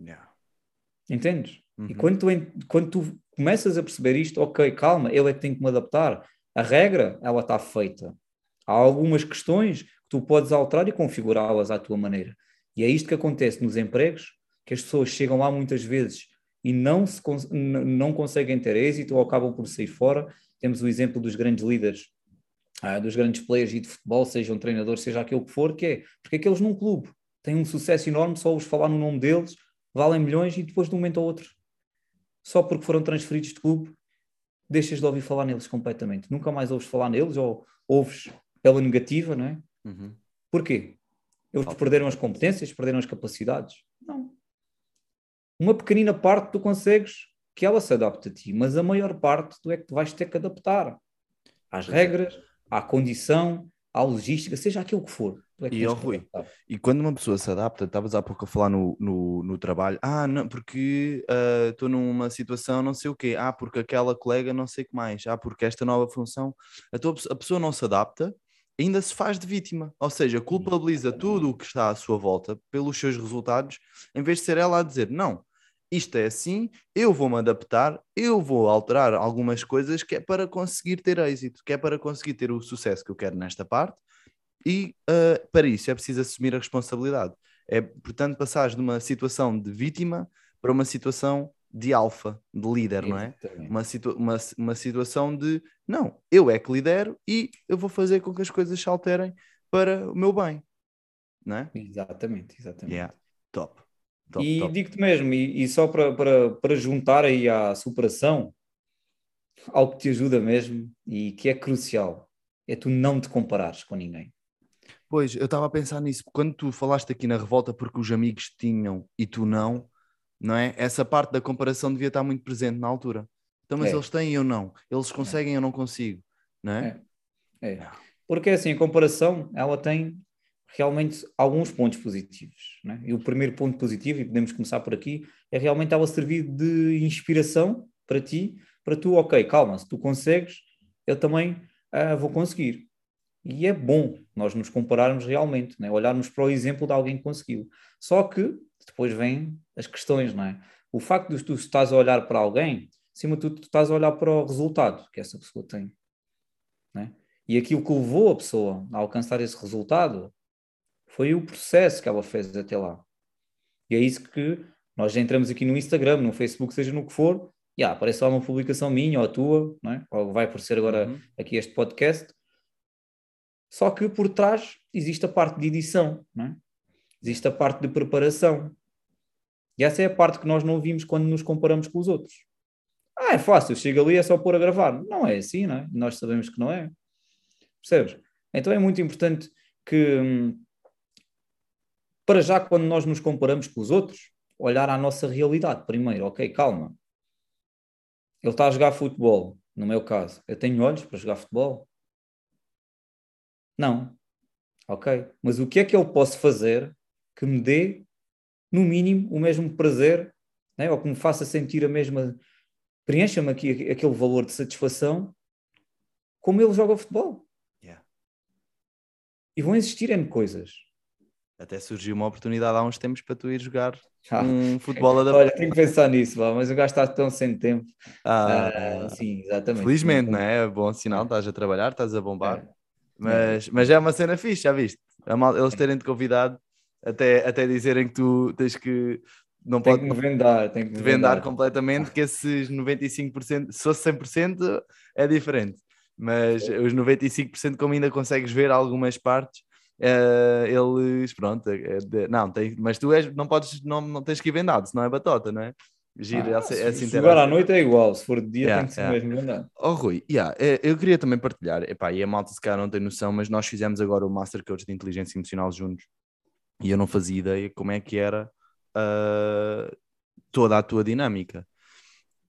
Speaker 1: Yeah.
Speaker 2: Entendes? Uhum. E quando tu, quando tu começas a perceber isto, ok, calma, eu é que tenho que me adaptar. A regra, ela está feita. Há algumas questões que tu podes alterar e configurá-las à tua maneira. E é isto que acontece nos empregos, que as pessoas chegam lá muitas vezes e não, se, não conseguem ter êxito ou acabam por sair fora. Temos o exemplo dos grandes líderes, ah, dos grandes players de futebol, seja um treinador, seja aquilo que for, que é porque aqueles num clube têm um sucesso enorme, só os falar no nome deles valem milhões e depois de um momento ao outro, só porque foram transferidos de clube, deixas de ouvir falar neles completamente. Nunca mais ouves falar neles ou ouves pela negativa, não é?
Speaker 1: Uhum.
Speaker 2: Porquê? Eles perderam as competências, perderam as capacidades? Não. Uma pequenina parte tu consegues que ela se adapte a ti, mas a maior parte tu é que tu vais ter que adaptar às é. regras, à condição, à logística, seja aquilo que for.
Speaker 1: É que e, oh, Rui, e quando uma pessoa se adapta, estavas há pouco a falar no, no, no trabalho, ah, não, porque estou uh, numa situação não sei o quê, ah, porque aquela colega não sei o que mais, ah, porque esta nova função, a, tua, a pessoa não se adapta, ainda se faz de vítima, ou seja, culpabiliza tudo o que está à sua volta pelos seus resultados, em vez de ser ela a dizer, não, isto é assim, eu vou-me adaptar, eu vou alterar algumas coisas que é para conseguir ter êxito, que é para conseguir ter o sucesso que eu quero nesta parte, e uh, para isso é preciso assumir a responsabilidade. É, portanto, passar de uma situação de vítima para uma situação de alfa, de líder, não é? Uma, situa uma, uma situação de não, eu é que lidero e eu vou fazer com que as coisas se alterem para o meu bem, não é?
Speaker 2: Exatamente, exatamente.
Speaker 1: Yeah. Top. Top
Speaker 2: e
Speaker 1: digo-te
Speaker 2: mesmo, e, e, só para, para, para juntar aí à superação, algo que te ajuda mesmo e que é crucial, é tu não te comparares com ninguém.
Speaker 1: Pois, eu estava a pensar nisso. Quando tu falaste aqui na revolta porque os amigos tinham e tu não, não é? Essa parte da comparação devia estar muito presente na altura. Então, mas é. eles têm e eu não. Eles conseguem e é. eu não consigo, não
Speaker 2: é? é? É. Porque assim, a comparação, ela tem realmente alguns pontos positivos. Né? E o primeiro ponto positivo, e podemos começar por aqui, é realmente ela servir de inspiração para ti, para tu, ok, calma, se tu consegues, eu também uh, vou conseguir. E é bom nós nos compararmos realmente, né? olharmos para o exemplo de alguém que conseguiu. Só que depois vêm as questões, não é? O facto de tu estás a olhar para alguém, acima de tudo, tu estás a olhar para o resultado que essa pessoa tem. Né? E aquilo que levou a pessoa a alcançar esse resultado foi o processo que ela fez até lá. E é isso que nós entramos aqui no Instagram, no Facebook, seja no que for, e ah, aparece lá uma publicação minha ou a tua, não é? ou vai aparecer agora uhum. aqui este podcast, só que por trás existe a parte de edição, é? existe a parte de preparação. E essa é a parte que nós não vimos quando nos comparamos com os outros. Ah, é fácil, chega ali é só pôr a gravar. Não é assim, não é? Nós sabemos que não é. Percebes? Então é muito importante que, hum, para já, quando nós nos comparamos com os outros, olhar à nossa realidade primeiro. Ok, calma. Ele está a jogar futebol, no meu caso. Eu tenho olhos para jogar futebol? Não. Ok? Mas o que é que eu posso fazer que me dê, no mínimo, o mesmo prazer, né? ou que me faça sentir a mesma. preencha-me aqui aquele valor de satisfação como ele joga futebol.
Speaker 1: Yeah.
Speaker 2: E vão existir N coisas.
Speaker 1: Até surgiu uma oportunidade há uns tempos para tu ir jogar ah. um futebol adaptado.
Speaker 2: Olha, tenho que pensar nisso, mas o gajo está tão sem tempo. Ah, ah, sim, exatamente.
Speaker 1: Felizmente, não é? Bom sinal, estás a trabalhar, estás a bombar. É. Mas, mas é uma cena fixe, já viste? Eles terem-te convidado até, até dizerem que tu tens que. Não
Speaker 2: tem pode que me vendar, tem que
Speaker 1: me vendar, vendar completamente, que esses 95%, se fosse 100% é diferente, mas é. os 95% como ainda consegues ver algumas partes, uh, eles, pronto, é, é, não, tem, mas tu és, não podes, não, não tens que ir vendado, senão é batota, não é?
Speaker 2: Gira, ah, essa, se essa jogar à noite é igual, se for de dia yeah, tem que ser yeah. mesmo grande.
Speaker 1: Oh Rui, yeah, é, eu queria também partilhar, epá, e a malta se calhar não tem noção, mas nós fizemos agora o Master Coach de Inteligência Emocional juntos e eu não fazia ideia como é que era uh, toda a tua dinâmica.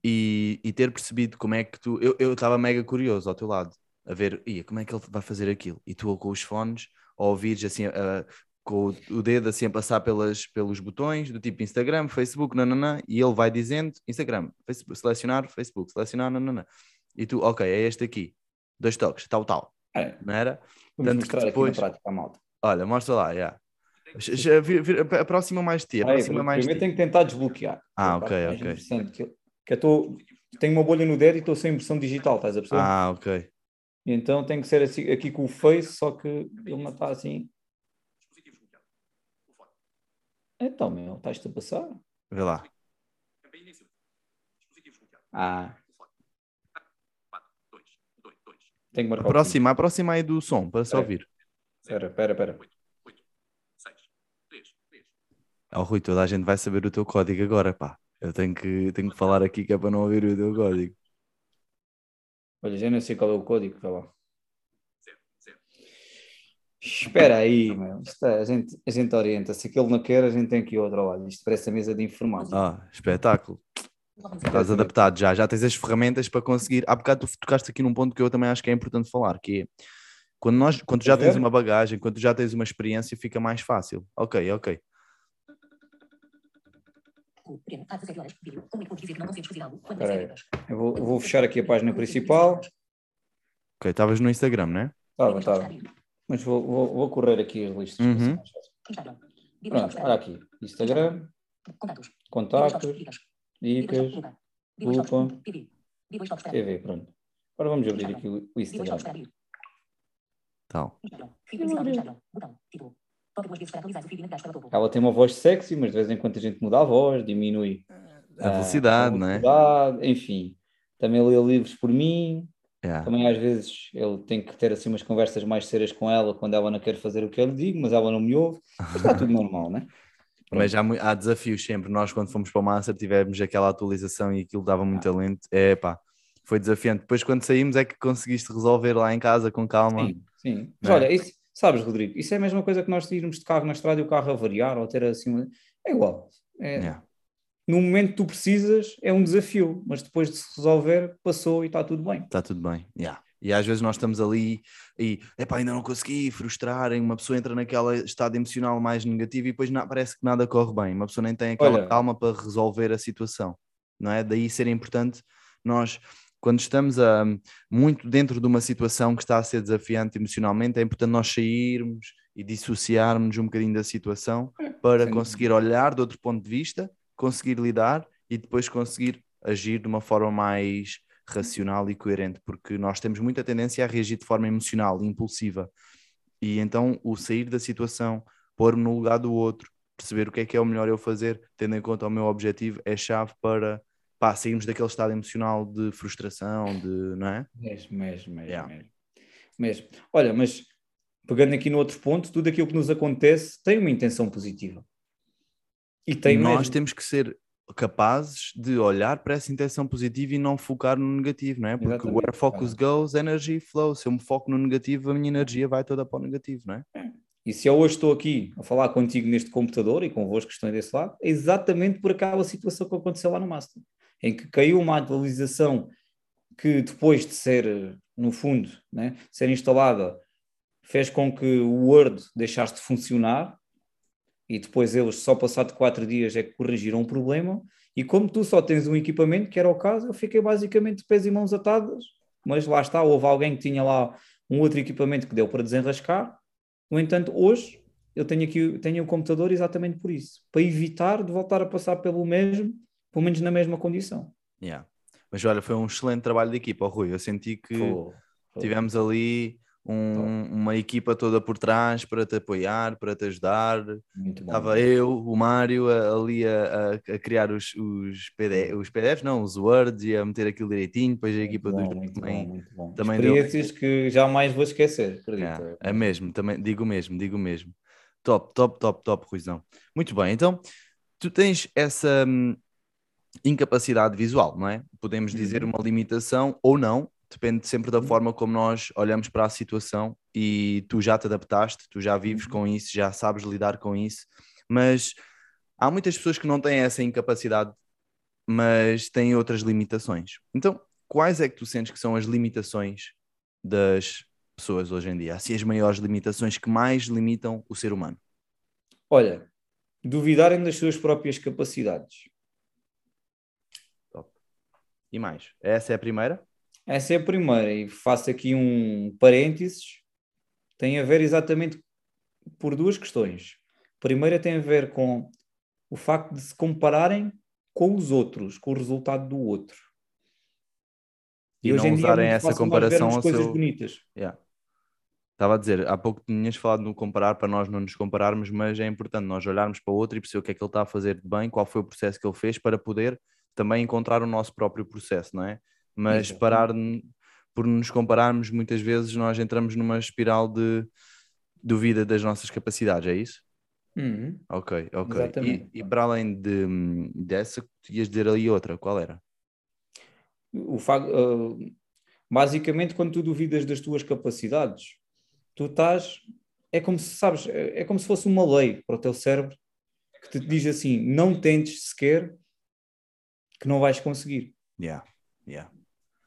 Speaker 1: e, e ter percebido como é que tu. Eu estava mega curioso ao teu lado, a ver, ia, como é que ele vai fazer aquilo? E tu com os fones, a ouvires assim, com o dedo assim a passar pelas, pelos botões, do tipo Instagram, Facebook, nananã, e ele vai dizendo Instagram, Facebook, selecionar, Facebook, selecionar, nananã. E tu, ok, é este aqui, dois toques, tal, tal.
Speaker 2: É.
Speaker 1: Não era?
Speaker 2: Vamos
Speaker 1: Tanto
Speaker 2: mostrar
Speaker 1: depois-
Speaker 2: aqui na prática à malta.
Speaker 1: Olha, mostra lá, já. Já- já vir- vir- aproxima mais de ti, aproxima mais
Speaker 2: primeiro tenho que tentar desbloquear.
Speaker 1: Ah,
Speaker 2: É a
Speaker 1: ok,
Speaker 2: mais
Speaker 1: ok.
Speaker 2: Que, eu- que eu estou, tenho uma bolha no dedo e estou sem impressão digital, estás a perceber?
Speaker 1: Ah, ok.
Speaker 2: Então tem que ser assim, aqui com o Face, só que ele não está assim. Então, meu, estás-te a passar?
Speaker 1: Vê lá.
Speaker 2: Ah. Tenho que marcar
Speaker 1: Aproxima, aproxima aí do som para se ouvir.
Speaker 2: Espera, espera, espera.
Speaker 1: Ó Rui, toda a gente vai saber o teu código agora, pá. Eu tenho que, tenho que falar aqui que é para não ouvir o teu código.
Speaker 2: Olha, já não sei qual é o código, vai lá. Espera aí, meu. Isto é, a, gente, a gente orienta. Se aquele não quer, a gente tem aqui outro lado. Isto parece a mesa de informática.
Speaker 1: Ah, espetáculo. Estás adaptado já, já tens as ferramentas para conseguir. Há bocado tu tocaste aqui num ponto que eu também acho que é importante falar, que é quando, nós, quando tu já tens uma bagagem, quando tu já tens uma experiência, fica mais fácil. Ok, ok.
Speaker 2: Espera aí. Eu vou, eu vou fechar aqui a página principal.
Speaker 1: Ok, estavas no Instagram, né?
Speaker 2: Estava, estava. Mas vou, vou, vou correr aqui as listas. ser
Speaker 1: Uhum.
Speaker 2: Pronto, olha aqui. Instagram, contactos, dicas, lupa, TV, pronto. Agora vamos abrir aqui o o. Ela tem uma voz sexy, mas de vez em quando a gente muda a voz, diminui
Speaker 1: A
Speaker 2: ah,
Speaker 1: velocidade,
Speaker 2: a
Speaker 1: não é?
Speaker 2: velocidade, Enfim, também lê livros por mim.
Speaker 1: Yeah.
Speaker 2: Também às vezes ele tem que ter assim umas conversas mais sérias com ela quando ela não quer fazer o que eu lhe digo, mas ela não me ouve. Mas está tudo (laughs) normal, né?
Speaker 1: Mas há, há desafios sempre. Nós, quando fomos para o Master, tivemos aquela atualização e aquilo dava muito talento. É pá, foi desafiante. Depois, quando saímos, é que conseguiste resolver lá em casa com calma.
Speaker 2: Sim, sim. Mas
Speaker 1: é?
Speaker 2: olha, isso, sabes, Rodrigo, isso é a mesma coisa que nós irmos de carro na estrada e o carro a variar ou ter assim. É igual. É,
Speaker 1: Yeah.
Speaker 2: No momento que tu precisas, é um desafio, mas depois de se resolver, passou e está tudo bem.
Speaker 1: Está tudo bem. Yeah. E às vezes nós estamos ali e epá, ainda não consegui frustrar, uma pessoa entra naquela estado emocional mais negativo e depois na- parece que nada corre bem, uma pessoa nem tem aquela
Speaker 2: Olha-
Speaker 1: calma para resolver a situação, não é? Daí ser importante nós, quando estamos a, muito dentro de uma situação que está a ser desafiante emocionalmente, é importante nós sairmos e dissociarmos um bocadinho da situação para
Speaker 2: sem
Speaker 1: conseguir olhar de outro ponto de vista, conseguir lidar e depois conseguir agir de uma forma mais racional e coerente, porque nós temos muita tendência a reagir de forma emocional e impulsiva. E então o sair da situação, pôr-me no lugar do outro, perceber o que é que é o melhor eu fazer, tendo em conta o meu objetivo, é chave para pá, sairmos daquele estado emocional de frustração, de, não é?
Speaker 2: Mesmo, mesmo, mesmo,
Speaker 1: Yeah.
Speaker 2: mesmo. Mesmo. Olha, mas pegando aqui no outro ponto, tudo aquilo que nos acontece tem uma intenção positiva. E tem
Speaker 1: nós
Speaker 2: mesmo.
Speaker 1: temos que ser capazes de olhar para essa intenção positiva e não focar no negativo, não é? Porque
Speaker 2: Exatamente.
Speaker 1: where focus goes, energy flows. Se eu me foco no negativo, a minha energia vai toda para o negativo, não é?
Speaker 2: E se eu hoje estou aqui a falar contigo neste computador e convosco que estão desse lado, é exatamente por aquela situação que aconteceu lá no Master, em que caiu uma atualização que depois de ser, no fundo, né, ser instalada, fez com que o Word deixasse de funcionar e depois eles só passado quatro dias é que corrigiram o problema. E como tu só tens um equipamento, que era o caso, eu fiquei basicamente de pés e mãos atadas, mas lá está, houve alguém que tinha lá um outro equipamento que deu para desenrascar. No entanto, hoje eu tenho aqui tenho o computador exatamente por isso, para evitar de voltar a passar pelo mesmo, pelo menos na mesma condição.
Speaker 1: Yeah. Mas olha, foi um excelente trabalho de equipa, Rui. Eu senti que tivemos ali um- uma equipa toda por trás para te apoiar, para te ajudar.
Speaker 2: Muito bom.
Speaker 1: Estava eu, o Mário, ali a, a- a criar os, os, PD, os PDFs, não, os Words e a meter aquilo direitinho. Depois a
Speaker 2: Muito
Speaker 1: equipa
Speaker 2: bom,
Speaker 1: dos
Speaker 2: muito
Speaker 1: também.
Speaker 2: bom, muito bom.
Speaker 1: também deu-
Speaker 2: Experiências que jamais vou esquecer, acredito.
Speaker 1: Yeah, é mesmo, também digo mesmo, digo mesmo. Top, top, top, top, Ruizão. Muito bem, então tu tens essa hum, incapacidade visual, não é? Podemos dizer
Speaker 2: Uhum.
Speaker 1: uma limitação ou não, depende sempre da
Speaker 2: Uhum.
Speaker 1: forma como nós olhamos para a situação e tu já te adaptaste, tu já vives
Speaker 2: Uhum.
Speaker 1: com isso, já sabes lidar com isso, mas há muitas pessoas que não têm essa incapacidade, mas têm outras limitações. Então, quais é que tu sentes que são as limitações das pessoas hoje em dia? Assim, as maiores limitações que mais limitam o ser humano?
Speaker 2: Olha, duvidarem das suas próprias capacidades.
Speaker 1: E mais? Essa é a primeira?
Speaker 2: Essa é a primeira, e faço aqui um parênteses. Tem a ver exatamente por duas questões. A primeira tem a ver com o facto de se compararem com os outros, com o resultado do outro.
Speaker 1: E, e não em usarem é essa comparação
Speaker 2: ao coisas seu... bonitas.
Speaker 1: Yeah. Estava a dizer, há pouco tinhas falado no comparar para nós não nos compararmos, mas é importante nós olharmos para o outro e perceber o que é que ele está a fazer de bem, qual foi o processo que ele fez, para poder também encontrar o nosso próprio processo, não é? Mas parar por nos compararmos, muitas vezes nós entramos numa espiral de dúvida das nossas capacidades, é isso?
Speaker 2: Uhum.
Speaker 1: Ok, ok. E, e, para além de, dessa, ias dizer ali outra, qual era?
Speaker 2: O uh, basicamente, quando tu duvidas das tuas capacidades, tu estás. É como se, sabes, é, é como se fosse uma lei para o teu cérebro que te diz assim: não tentes sequer que não vais conseguir.
Speaker 1: Yeah, yeah.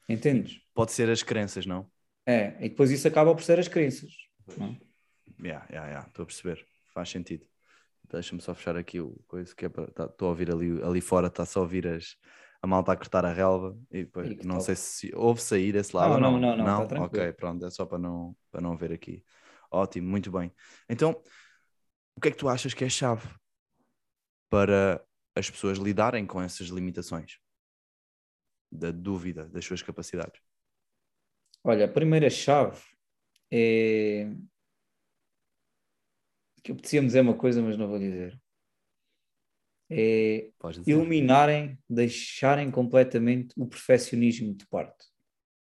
Speaker 2: Entendes?
Speaker 1: Pode ser as crenças, não?
Speaker 2: É, e depois isso acaba por ser as crenças. Não?
Speaker 1: Yeah, yeah, yeah. Estou a perceber. Faz sentido. Deixa-me só fechar aqui o coisa que é para. Estou tá, a ouvir ali, ali fora, está só a ouvir as, a malta a cortar a relva e depois e não top. sei se houve sair esse lado
Speaker 2: não, não. Não, não,
Speaker 1: não.
Speaker 2: Tá
Speaker 1: ok, pronto, é só para não, para não ver aqui. Ótimo, muito bem. Então, o que é que tu achas que é chave para as pessoas lidarem com essas limitações? Da dúvida das suas capacidades?
Speaker 2: Olha, a primeira chave é que eu apetecia dizer uma coisa, mas não vou dizer. É iluminarem, deixarem completamente o perfeccionismo de parte.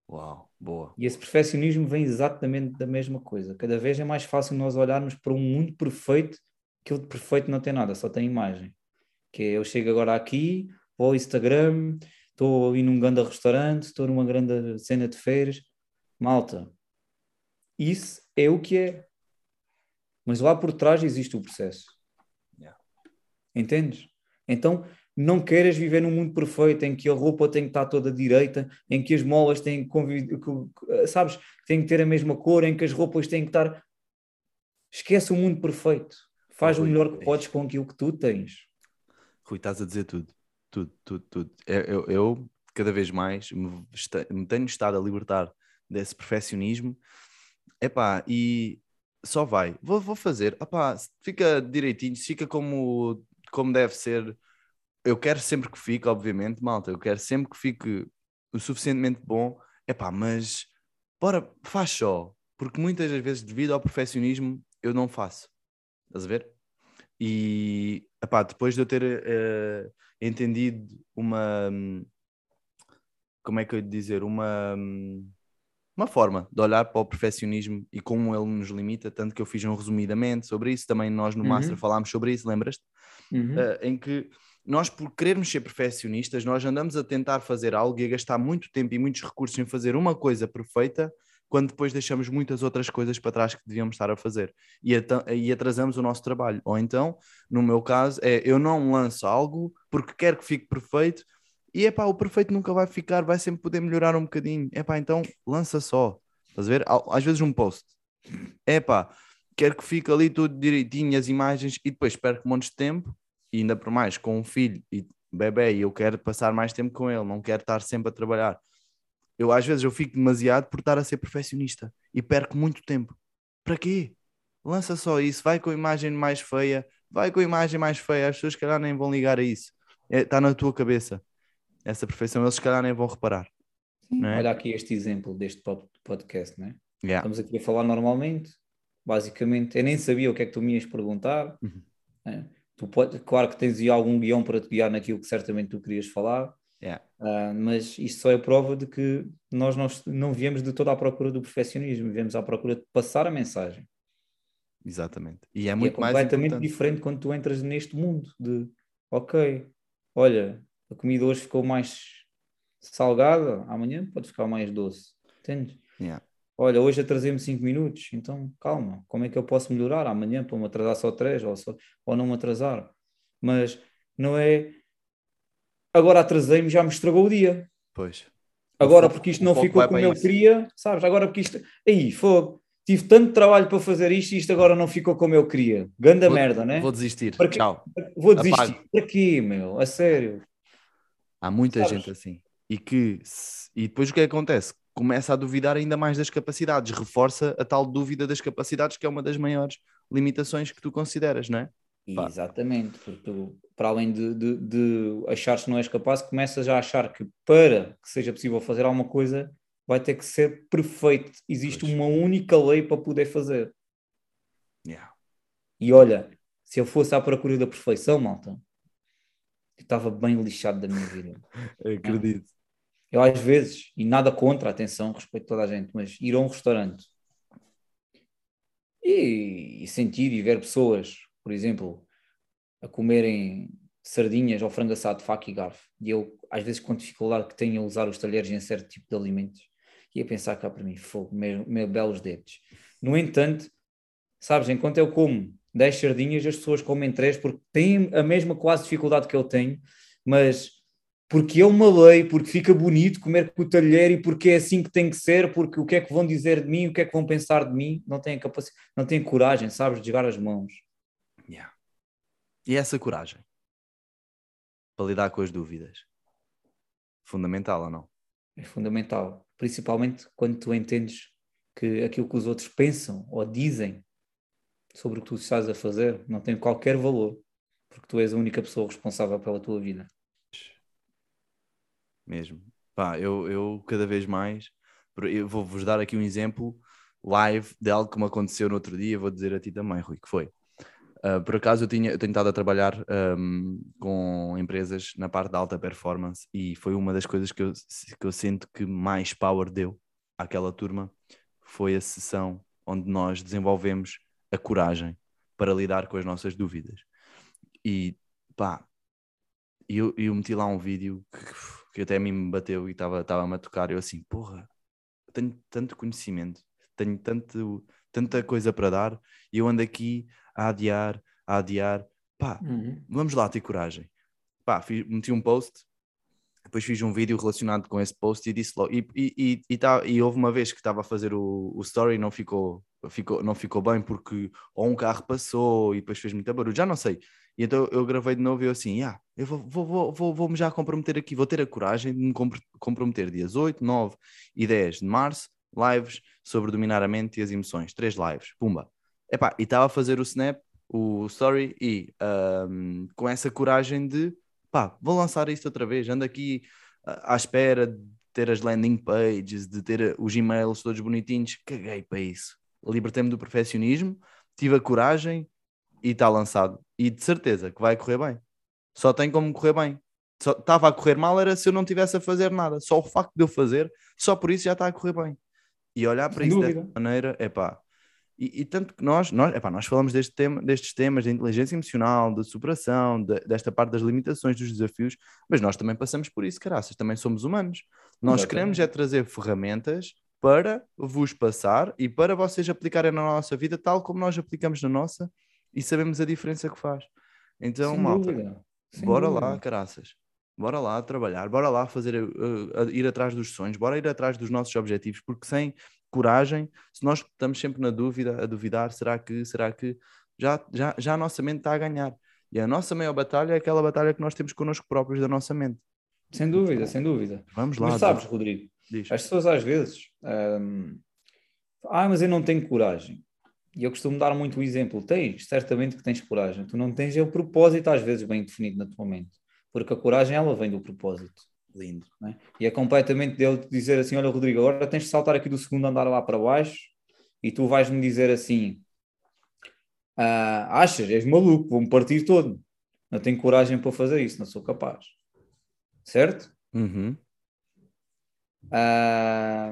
Speaker 1: Uau, boa.
Speaker 2: E esse perfeccionismo vem exatamente da mesma coisa. Cada vez é mais fácil nós olharmos para um mundo perfeito, que o de perfeito não tem nada, só tem imagem. Que é, eu chego agora aqui, vou ao Instagram, estou ali num grande restaurante, estou numa grande cena de feiras. Malta, isso é o que é. Mas lá por trás existe o processo.
Speaker 1: Yeah.
Speaker 2: Entendes? Então, não queiras viver num mundo perfeito em que a roupa tem que estar toda direita, em que as molas têm que, sabes, têm que ter a mesma cor, em que as roupas têm que estar. Esquece o mundo perfeito. Faz o melhor que podes com aquilo que tu tens.
Speaker 1: Rui, estás a dizer tudo. Tudo, tudo, tudo. Eu, eu cada vez mais me, me tenho estado a libertar desse perfeccionismo. Epá, e só vai. Vou, vou fazer. Epá, fica direitinho, fica como, como deve ser. Eu quero sempre que fique, obviamente, malta. Eu quero sempre que fique o suficientemente bom. Epá, mas bora, faz só. Porque muitas das vezes, devido ao perfeccionismo, eu não faço. Estás a ver? E epá, depois de eu ter uh, entendido uma. Como é que eu ia dizer? Uma uma forma de olhar para o perfeccionismo e como ele nos limita, tanto que eu fiz um resumidamente sobre isso, também nós no uhum. Master falámos sobre isso, lembras-te?
Speaker 2: Uhum.
Speaker 1: Uh, em que nós, por querermos ser perfeccionistas, nós andamos a tentar fazer algo e a gastar muito tempo e muitos recursos em fazer uma coisa perfeita, quando depois deixamos muitas outras coisas para trás que devíamos estar a fazer e, e atrasamos o nosso trabalho. Ou então, no meu caso, é eu não lanço algo porque quero que fique perfeito, e é pá, o perfeito nunca vai ficar, vai sempre poder melhorar um bocadinho. É pá, então lança só. Estás a ver? Às vezes um post. É pá, quero que fique ali tudo direitinho, as imagens, e depois perco um monte de tempo, e ainda por mais com um filho e bebê, e eu quero passar mais tempo com ele, não quero estar sempre a trabalhar. Eu às vezes eu fico demasiado por estar a ser perfeccionista e perco muito tempo. Para quê? Lança só isso, vai com a imagem mais feia, vai com a imagem mais feia, as pessoas que calhar nem vão ligar a isso. Está é, na tua cabeça essa perfeição, eles se calhar nem vão reparar. É?
Speaker 2: Olha aqui este exemplo deste podcast, não é?
Speaker 1: Yeah.
Speaker 2: Estamos aqui a falar normalmente, basicamente, eu nem sabia o que é que tu me ias perguntar.
Speaker 1: Uhum.
Speaker 2: É? Tu pode, claro que tens aí algum guião para te guiar naquilo que certamente tu querias falar,
Speaker 1: yeah.
Speaker 2: uh, mas isto só é prova de que nós não, não viemos de toda a procura do perfeccionismo, viemos à procura de passar a mensagem.
Speaker 1: Exatamente. E é muito e é
Speaker 2: completamente diferente quando tu entras neste mundo de ok, olha, a comida hoje ficou mais salgada, amanhã pode ficar mais doce. Entende?
Speaker 1: Yeah.
Speaker 2: Olha, hoje atrasei-me 5 minutos, então calma, como é que eu posso melhorar amanhã para me atrasar só 3 ou, só, ou não me atrasar? Mas não é agora atrasei-me, já me estragou o dia.
Speaker 1: Pois.
Speaker 2: Agora, porque isto não ficou como eu
Speaker 1: isso.
Speaker 2: queria, sabes? Agora, porque isto. Aí, fogo. Tive tanto trabalho para fazer isto e isto agora não ficou como eu queria. Ganda
Speaker 1: Vou-
Speaker 2: merda, né?
Speaker 1: Vou desistir.
Speaker 2: Para?
Speaker 1: Tchau.
Speaker 2: Vou desistir.
Speaker 1: Apago.
Speaker 2: Para quê, meu? A sério.
Speaker 1: Há muita
Speaker 2: Sabes?
Speaker 1: gente assim. E que se- e depois o que acontece? Começa a duvidar ainda mais das capacidades, reforça a tal dúvida das capacidades, que é uma das maiores limitações que tu consideras, não é? Pá.
Speaker 2: Exatamente, porque tu, para além de, de, de achares que não és capaz, começas a achar que para que seja possível fazer alguma coisa vai ter que ser perfeito. Existe
Speaker 1: Pois.
Speaker 2: uma única lei para poder fazer.
Speaker 1: Yeah.
Speaker 2: E olha, se eu fosse à procura da perfeição, malta, eu estava bem lixado da minha vida. (laughs)
Speaker 1: Acredito.
Speaker 2: Eu às vezes, e nada contra, atenção, respeito toda a gente, mas ir a um restaurante e, e sentir e ver pessoas, por exemplo, a comerem sardinhas ou frango assado faca e garfo, e eu às vezes com dificuldade que tenho a usar os talheres em certo tipo de alimentos, e a pensar cá para mim, fogo, meus, meus belos dedos. No entanto, sabes, enquanto eu como 10 sardinhas, as pessoas comem 3 porque têm a mesma quase dificuldade que eu tenho, mas porque é uma lei, porque fica bonito comer com o talher e porque é assim que tem que ser, porque o que é que vão dizer de mim, o que é que vão pensar de mim, não têm capacidade, não têm coragem, sabes, de jogar as mãos.
Speaker 1: E essa coragem para lidar com as dúvidas. Fundamental ou não?
Speaker 2: É fundamental, principalmente quando tu entendes que aquilo que os outros pensam ou dizem sobre o que tu estás a fazer não tem qualquer valor, porque tu és a única pessoa responsável pela tua vida.
Speaker 1: Mesmo. Pá, eu, eu cada vez mais. Eu vou-vos dar aqui um exemplo live de algo que me aconteceu no outro dia. Vou dizer a ti também, Rui, que foi. Ah, por acaso eu, tinha, eu tenho estado a trabalhar ahm, com empresas na parte da alta performance e foi uma das coisas que eu, que eu sinto que mais power deu àquela turma foi a sessão onde nós desenvolvemos a coragem para lidar com as nossas dúvidas. E pá, eu, eu meti lá um vídeo que, que até a mim me bateu e estava-me a tocar. Eu assim, porra, tenho tanto conhecimento, tenho tanto, tanta coisa para dar e eu ando aqui a adiar, a adiar. Pá, vamos lá ter coragem. Pá, fiz- meti um post, depois fiz um vídeo relacionado com esse post e disse logo. E, e, e, e, tá- e houve uma vez que estava a fazer o, o story e não ficou, ficou, não ficou bem porque ou um carro passou e depois fez muita barulho, já não sei. E então eu gravei de novo e eu assim, ah, eu vou, vou, vou, vou, vou-me já comprometer aqui, vou ter a coragem de me compro- comprometer dias 8, 9 e 10 de março, lives sobre dominar a mente e as emoções, três lives, pumba. Epá, e estava a fazer o snap, o story e ahm, com essa coragem de pá, vou lançar isto outra vez, ando aqui à espera de ter as landing pages, de ter ah, os e-mails todos bonitinhos, caguei para isso. Libertei-me do perfeccionismo, tive a coragem e está lançado. E de certeza que vai correr bem. Só tem como correr bem. Estava a correr mal era se eu não tivesse a fazer nada. Só o facto de eu fazer, só por isso já está a correr bem. E olhar para
Speaker 2: Sem
Speaker 1: isso dessa maneira, é pá. E, e tanto que nós, nós, epá, nós falamos deste tema, destes temas de inteligência emocional, de superação, de- desta parte das limitações, dos desafios, mas nós também passamos por isso, caraças, também somos humanos. Nós
Speaker 2: Exatamente.
Speaker 1: queremos é trazer ferramentas para vos passar e para vocês aplicarem na nossa vida, tal como nós aplicamos na nossa e sabemos a diferença que faz. Então,
Speaker 2: Sem
Speaker 1: malta,
Speaker 2: dúvida. Sem
Speaker 1: bora
Speaker 2: dúvida.
Speaker 1: lá, caraças. Bora lá trabalhar, bora lá fazer, uh, uh, ir atrás dos sonhos, bora ir atrás dos nossos objetivos, porque sem coragem, se nós estamos sempre na dúvida, a duvidar, será que, será que, já, já, já a nossa mente está a ganhar. E a nossa maior batalha é aquela batalha que nós temos connosco próprios da nossa mente.
Speaker 2: Sem dúvida, sem dúvida.
Speaker 1: Vamos lá.
Speaker 2: Mas sabes. Rodrigo,
Speaker 1: Diz.
Speaker 2: as pessoas às vezes. hum, ah, mas eu não tenho coragem. E eu costumo dar muito o exemplo. Tens, certamente que tens coragem. Tu não tens é o propósito às vezes bem definido na tua mente. Porque a coragem ela vem do propósito.
Speaker 1: Lindo.
Speaker 2: né? E é completamente dele dizer assim: olha, Rodrigo, agora tens de saltar aqui do segundo andar lá para baixo e tu vais-me dizer assim: "Ah, achas, és maluco, vou-me partir todo. Não tenho coragem para fazer isso, não sou capaz. Certo?
Speaker 1: Uhum.
Speaker 2: Ah,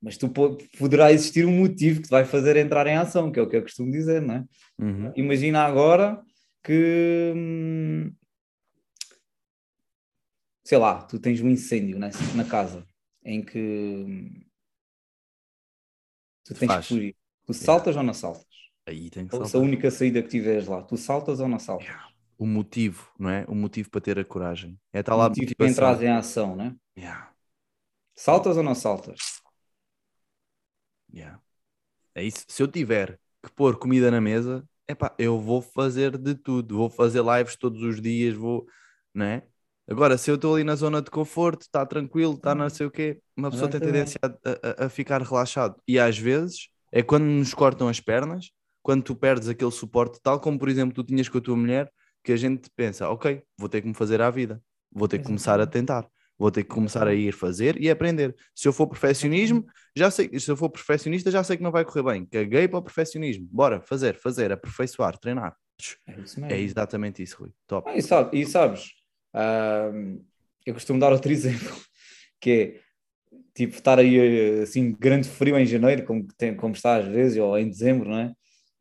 Speaker 2: mas tu po- poderá existir um motivo que te vai fazer entrar em ação, que é o que eu costumo dizer, não é?
Speaker 1: Uhum.
Speaker 2: Imagina agora que, hum, sei lá, tu tens um incêndio né, na casa em que hum, tu tens
Speaker 1: Faz.
Speaker 2: que fugir. Tu saltas ou não saltas?
Speaker 1: Aí tem que
Speaker 2: Ou se a
Speaker 1: saltar.
Speaker 2: única saída que tiveres lá, tu saltas ou não saltas?
Speaker 1: o motivo, não é? O motivo para ter a coragem. É estar
Speaker 2: O
Speaker 1: lá
Speaker 2: motivo para entrar em ação, né?
Speaker 1: Yeah,
Speaker 2: Saltas ou não saltas?
Speaker 1: yeah. É isso. Se eu tiver que pôr comida na mesa, epá, eu vou fazer de tudo. Vou fazer lives todos os dias, vou, não é? Agora, se eu estou ali na zona de conforto, está tranquilo, está não sei o quê, uma pessoa tem tendência a, a- a ficar relaxado. E às vezes é quando nos cortam as pernas, quando tu perdes aquele suporte, tal como por exemplo tu tinhas com a tua mulher, que a gente pensa, ok, vou ter que me fazer à vida, vou ter que começar a tentar, vou ter que começar a ir fazer e aprender. Se eu for perfeccionismo, já sei, se eu for perfeccionista, já sei que não vai correr bem. Caguei para o perfeccionismo. Bora, fazer, fazer, aperfeiçoar, treinar.
Speaker 2: É isso
Speaker 1: É exatamente isso, Rui. Top.
Speaker 2: Ah, e sabes, ah, eu costumo dar outro (laughs) exemplo, que é tipo estar aí assim, grande frio em janeiro, como, tem, como está às vezes, ou em dezembro, não é?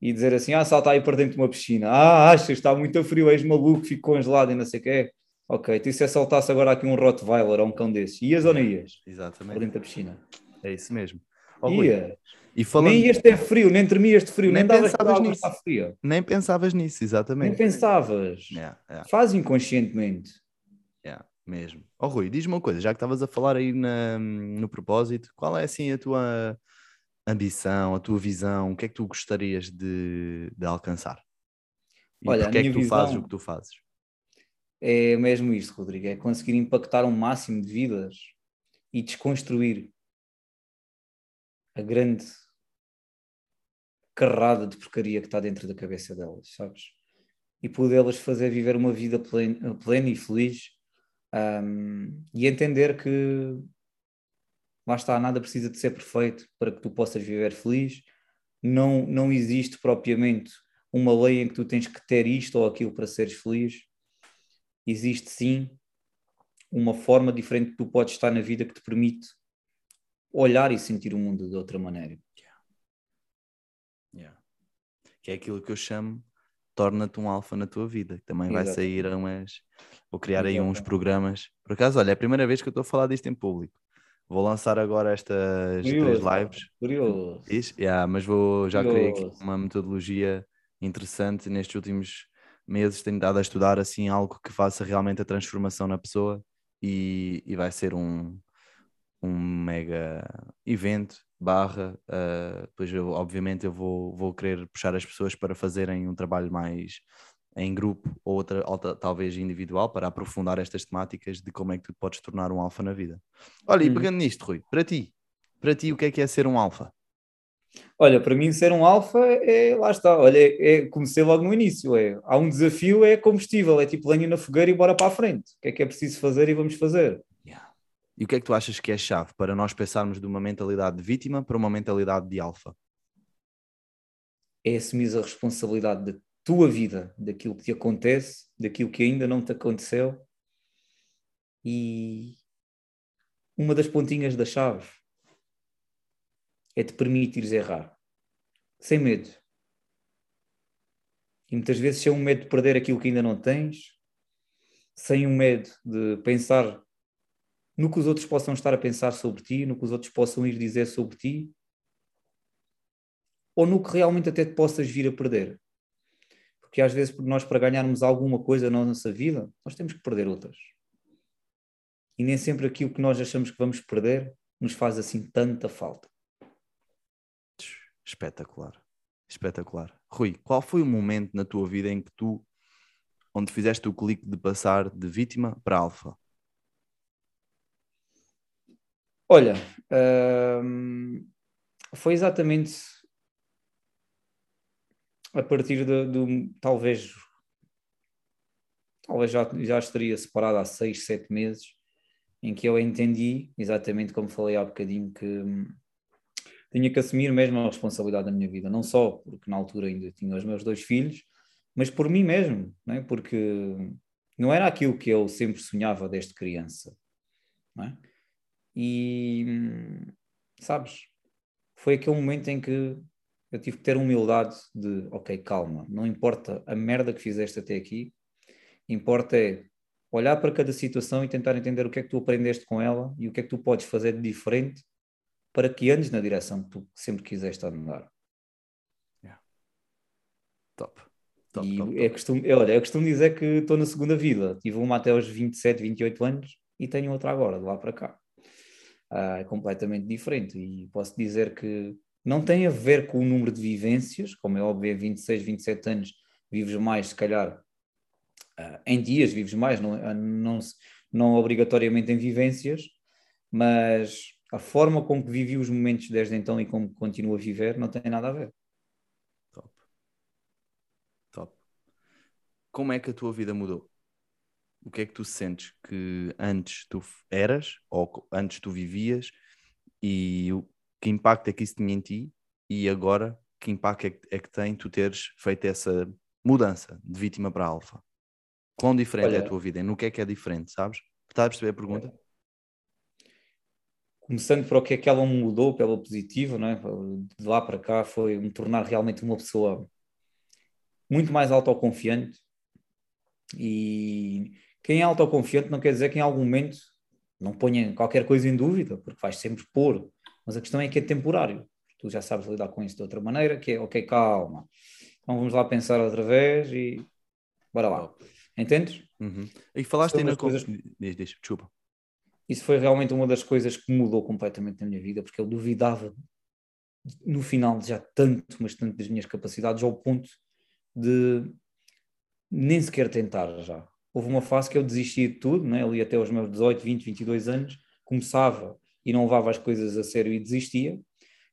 Speaker 2: E dizer assim: ah, salta aí para dentro de uma piscina, ah, achas, está muito frio, és maluco, fico congelado e não sei o quê. Ok, então e se eu saltasse agora aqui um Rottweiler ou um cão desses, ias ou não ias? Para
Speaker 1: Exatamente.
Speaker 2: dentro da piscina.
Speaker 1: É isso mesmo. Rui,
Speaker 2: Ia.
Speaker 1: E falando,
Speaker 2: Nem este é frio, nem tremias de frio,
Speaker 1: Nem
Speaker 2: nem,
Speaker 1: pensavas nisso.
Speaker 2: está fria.
Speaker 1: nem pensavas nisso,
Speaker 2: Nem
Speaker 1: exatamente.
Speaker 2: pensavas.
Speaker 1: Yeah, yeah,
Speaker 2: Faz inconscientemente.
Speaker 1: yeah, mesmo. Ó Rui, diz-me uma coisa, já que estavas a falar aí na- no propósito, qual é assim a tua ambição, a tua visão, o que é que tu gostarias de, de alcançar? E
Speaker 2: Olha,
Speaker 1: porque é que tu fazes o que tu fazes?
Speaker 2: É mesmo isto, Rodrigo, é conseguir impactar um máximo de vidas e desconstruir a grande carrada de porcaria que está dentro da cabeça delas, sabes? E podê-las fazer viver uma vida plena, plena e feliz ahm, e entender que lá está, nada precisa de ser perfeito para que tu possas viver feliz. Não, não existe propriamente uma lei em que tu tens que ter isto ou aquilo para seres feliz existe sim uma forma diferente que tu podes estar na vida que te permite olhar e sentir o mundo de outra maneira.
Speaker 1: Yeah. Que é aquilo que eu chamo torna-te um alfa na tua vida. que Também vai
Speaker 2: Exatamente.
Speaker 1: sair umas. Vou criar aí uns programas. Por acaso, olha, é a primeira vez que eu estou a falar disto em público. Vou lançar agora estas três
Speaker 2: Curioso,
Speaker 1: lives.
Speaker 2: Curioso.
Speaker 1: Diz? Yeah, mas vou, já criei aqui uma metodologia interessante nestes últimos meses. Tenho dado a estudar assim algo que faça realmente a transformação na pessoa e, e vai ser um, um mega evento barra. ah, depois eu, obviamente eu vou, vou querer puxar as pessoas para fazerem um trabalho mais em grupo ou outra, ou ta- talvez individual para aprofundar estas temáticas de como é que tu podes tornar um alfa na vida. Olha, e
Speaker 2: Uhum.
Speaker 1: pegando nisto, Rui, para ti, para ti o que é que é ser um alfa?
Speaker 2: Olha, para mim ser um alfa é, lá está, olha, é, é, comecei logo no início, é, há um desafio, é combustível, é tipo lenha na fogueira e bora para a frente. O que é que é preciso fazer e vamos fazer.
Speaker 1: E o que é que tu achas que é chave para nós pensarmos de uma mentalidade de vítima para uma mentalidade de alfa?
Speaker 2: É assumir a responsabilidade da tua vida, daquilo que te acontece, daquilo que ainda não te aconteceu e uma das pontinhas da chave é te permitires errar, sem medo. E muitas vezes sem um medo de perder aquilo que ainda não tens, sem um medo de pensar no que os outros possam estar a pensar sobre ti, no que os outros possam ir dizer sobre ti, ou no que realmente até te possas vir a perder. Porque às vezes, nós, para ganharmos alguma coisa na nossa vida, nós temos que perder outras. E nem sempre aquilo que nós achamos que vamos perder nos faz assim tanta falta.
Speaker 1: Espetacular, espetacular. Rui, qual foi o momento na tua vida em que tu, onde fizeste o clique de passar de vítima para alfa?
Speaker 2: Olha, hum, foi exatamente a partir do talvez talvez já, já estaria separado há seis, sete meses em que eu entendi, exatamente como falei há bocadinho, que hum, tinha que assumir mesmo a responsabilidade da minha vida, não só porque na altura ainda tinha os meus dois filhos, mas por mim mesmo, não é? porque não era aquilo que eu sempre sonhava desde criança. Não é? E sabes, foi aquele momento em que eu tive que ter humildade de, ok, calma, não importa a merda que fizeste até aqui, importa é olhar para cada situação e tentar entender o que é que tu aprendeste com ela e o que é que tu podes fazer de diferente para que andes na direção que tu sempre quiseste andar.
Speaker 1: Top.
Speaker 2: Top, e top, é costume, é, olha, eu costumo dizer que estou na segunda vida. Tive uma até aos 27, 28 anos e tenho outra agora, de lá para cá. É completamente diferente. E posso dizer que não tem a ver com o número de vivências, como é óbvio, 26, 27 anos vives mais, se calhar, ah, em dias vives mais, não, ah, não, não obrigatoriamente em vivências, mas a forma como que vivi os momentos desde então e como continuo a viver não tem nada a ver.
Speaker 1: Top. Top. Como é que a tua vida mudou? O que é que tu sentes que antes tu eras ou antes tu vivias e o, que impacto é que isso tinha em ti e agora que impacto é que, é que tem tu teres feito essa mudança de vítima para alfa? Quão diferente Olha, é a tua vida? No que é que é diferente, sabes? Estás a perceber a pergunta?
Speaker 2: Começando por o que é que ela mudou pela positiva, não é? de lá para cá, foi me tornar realmente uma pessoa muito mais autoconfiante. E quem é autoconfiante não quer dizer que em algum momento não ponha qualquer coisa em dúvida, porque vais sempre pôr. Mas a questão é que é temporário. Tu já sabes lidar com isso de outra maneira, que é, ok, calma. Então vamos lá pensar outra vez e bora lá. Entendes?
Speaker 1: Uhum. E falaste ainda com... Coisas... Diz, diz, desculpa.
Speaker 2: Isso foi realmente uma das coisas que mudou completamente na minha vida, porque eu duvidava no final já tanto, mas tanto das minhas capacidades, ao ponto de nem sequer tentar já. Houve uma fase que eu desistia de tudo, né? ali até aos meus 18, 20, 22 anos, começava e não levava as coisas a sério e desistia,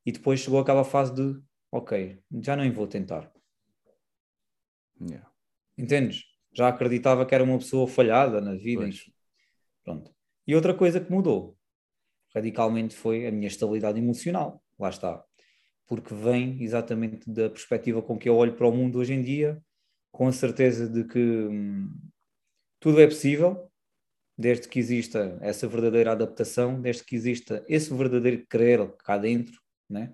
Speaker 2: e depois chegou aquela fase de, ok, já nem vou tentar.
Speaker 1: Yeah.
Speaker 2: Entendes? já acreditava que era uma pessoa falhada na vida. Pronto. E outra coisa que mudou radicalmente foi a minha estabilidade emocional. Lá está. Porque vem exatamente da perspectiva com que eu olho para o mundo hoje em dia, com a certeza de que hum, tudo é possível, desde que exista essa verdadeira adaptação, desde que exista esse verdadeiro querer cá dentro, né?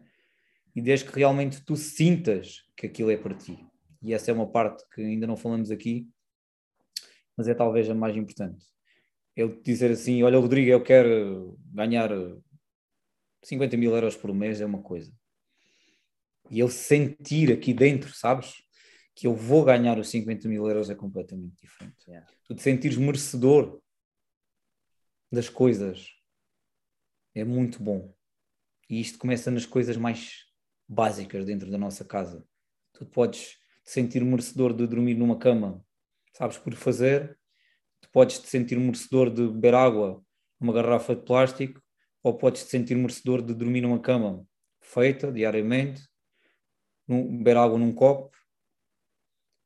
Speaker 2: e desde que realmente tu sintas que aquilo é para ti. E essa é uma parte que ainda não falamos aqui, mas é talvez a mais importante. Eu dizer assim: Olha, Rodrigo, eu quero ganhar 50 mil euros por mês, é uma coisa. E eu sentir aqui dentro, sabes? Que eu vou ganhar os 50 mil euros é completamente diferente. Yeah. Tu te sentires merecedor das coisas é muito bom. E isto começa nas coisas mais básicas dentro da nossa casa. Tu podes te sentir merecedor de dormir numa cama sabes por fazer, tu podes te sentir merecedor de beber água numa garrafa de plástico ou podes te sentir merecedor de dormir numa cama feita diariamente, num, beber água num copo.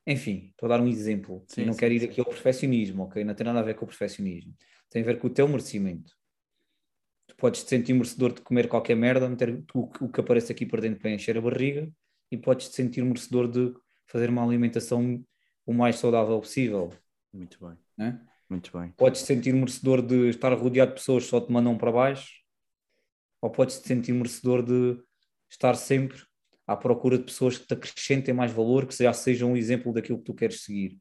Speaker 2: Enfim, estou a dar um exemplo. Sim, e não sim, quero ir sim. aqui ao perfeccionismo, ok? Não tem nada a ver com o perfeccionismo. Tem a ver com o teu merecimento. Tu podes te sentir merecedor de comer qualquer merda, meter o, o que aparece aqui para dentro para encher a barriga, e podes te sentir merecedor de fazer uma alimentação o mais saudável possível.
Speaker 1: Muito bem.
Speaker 2: Né?
Speaker 1: Muito bem.
Speaker 2: Podes te sentir merecedor de estar rodeado de pessoas que só te mandam para baixo, ou podes te sentir merecedor de estar sempre à procura de pessoas que te acrescentem mais valor, que já sejam um exemplo daquilo que tu queres seguir.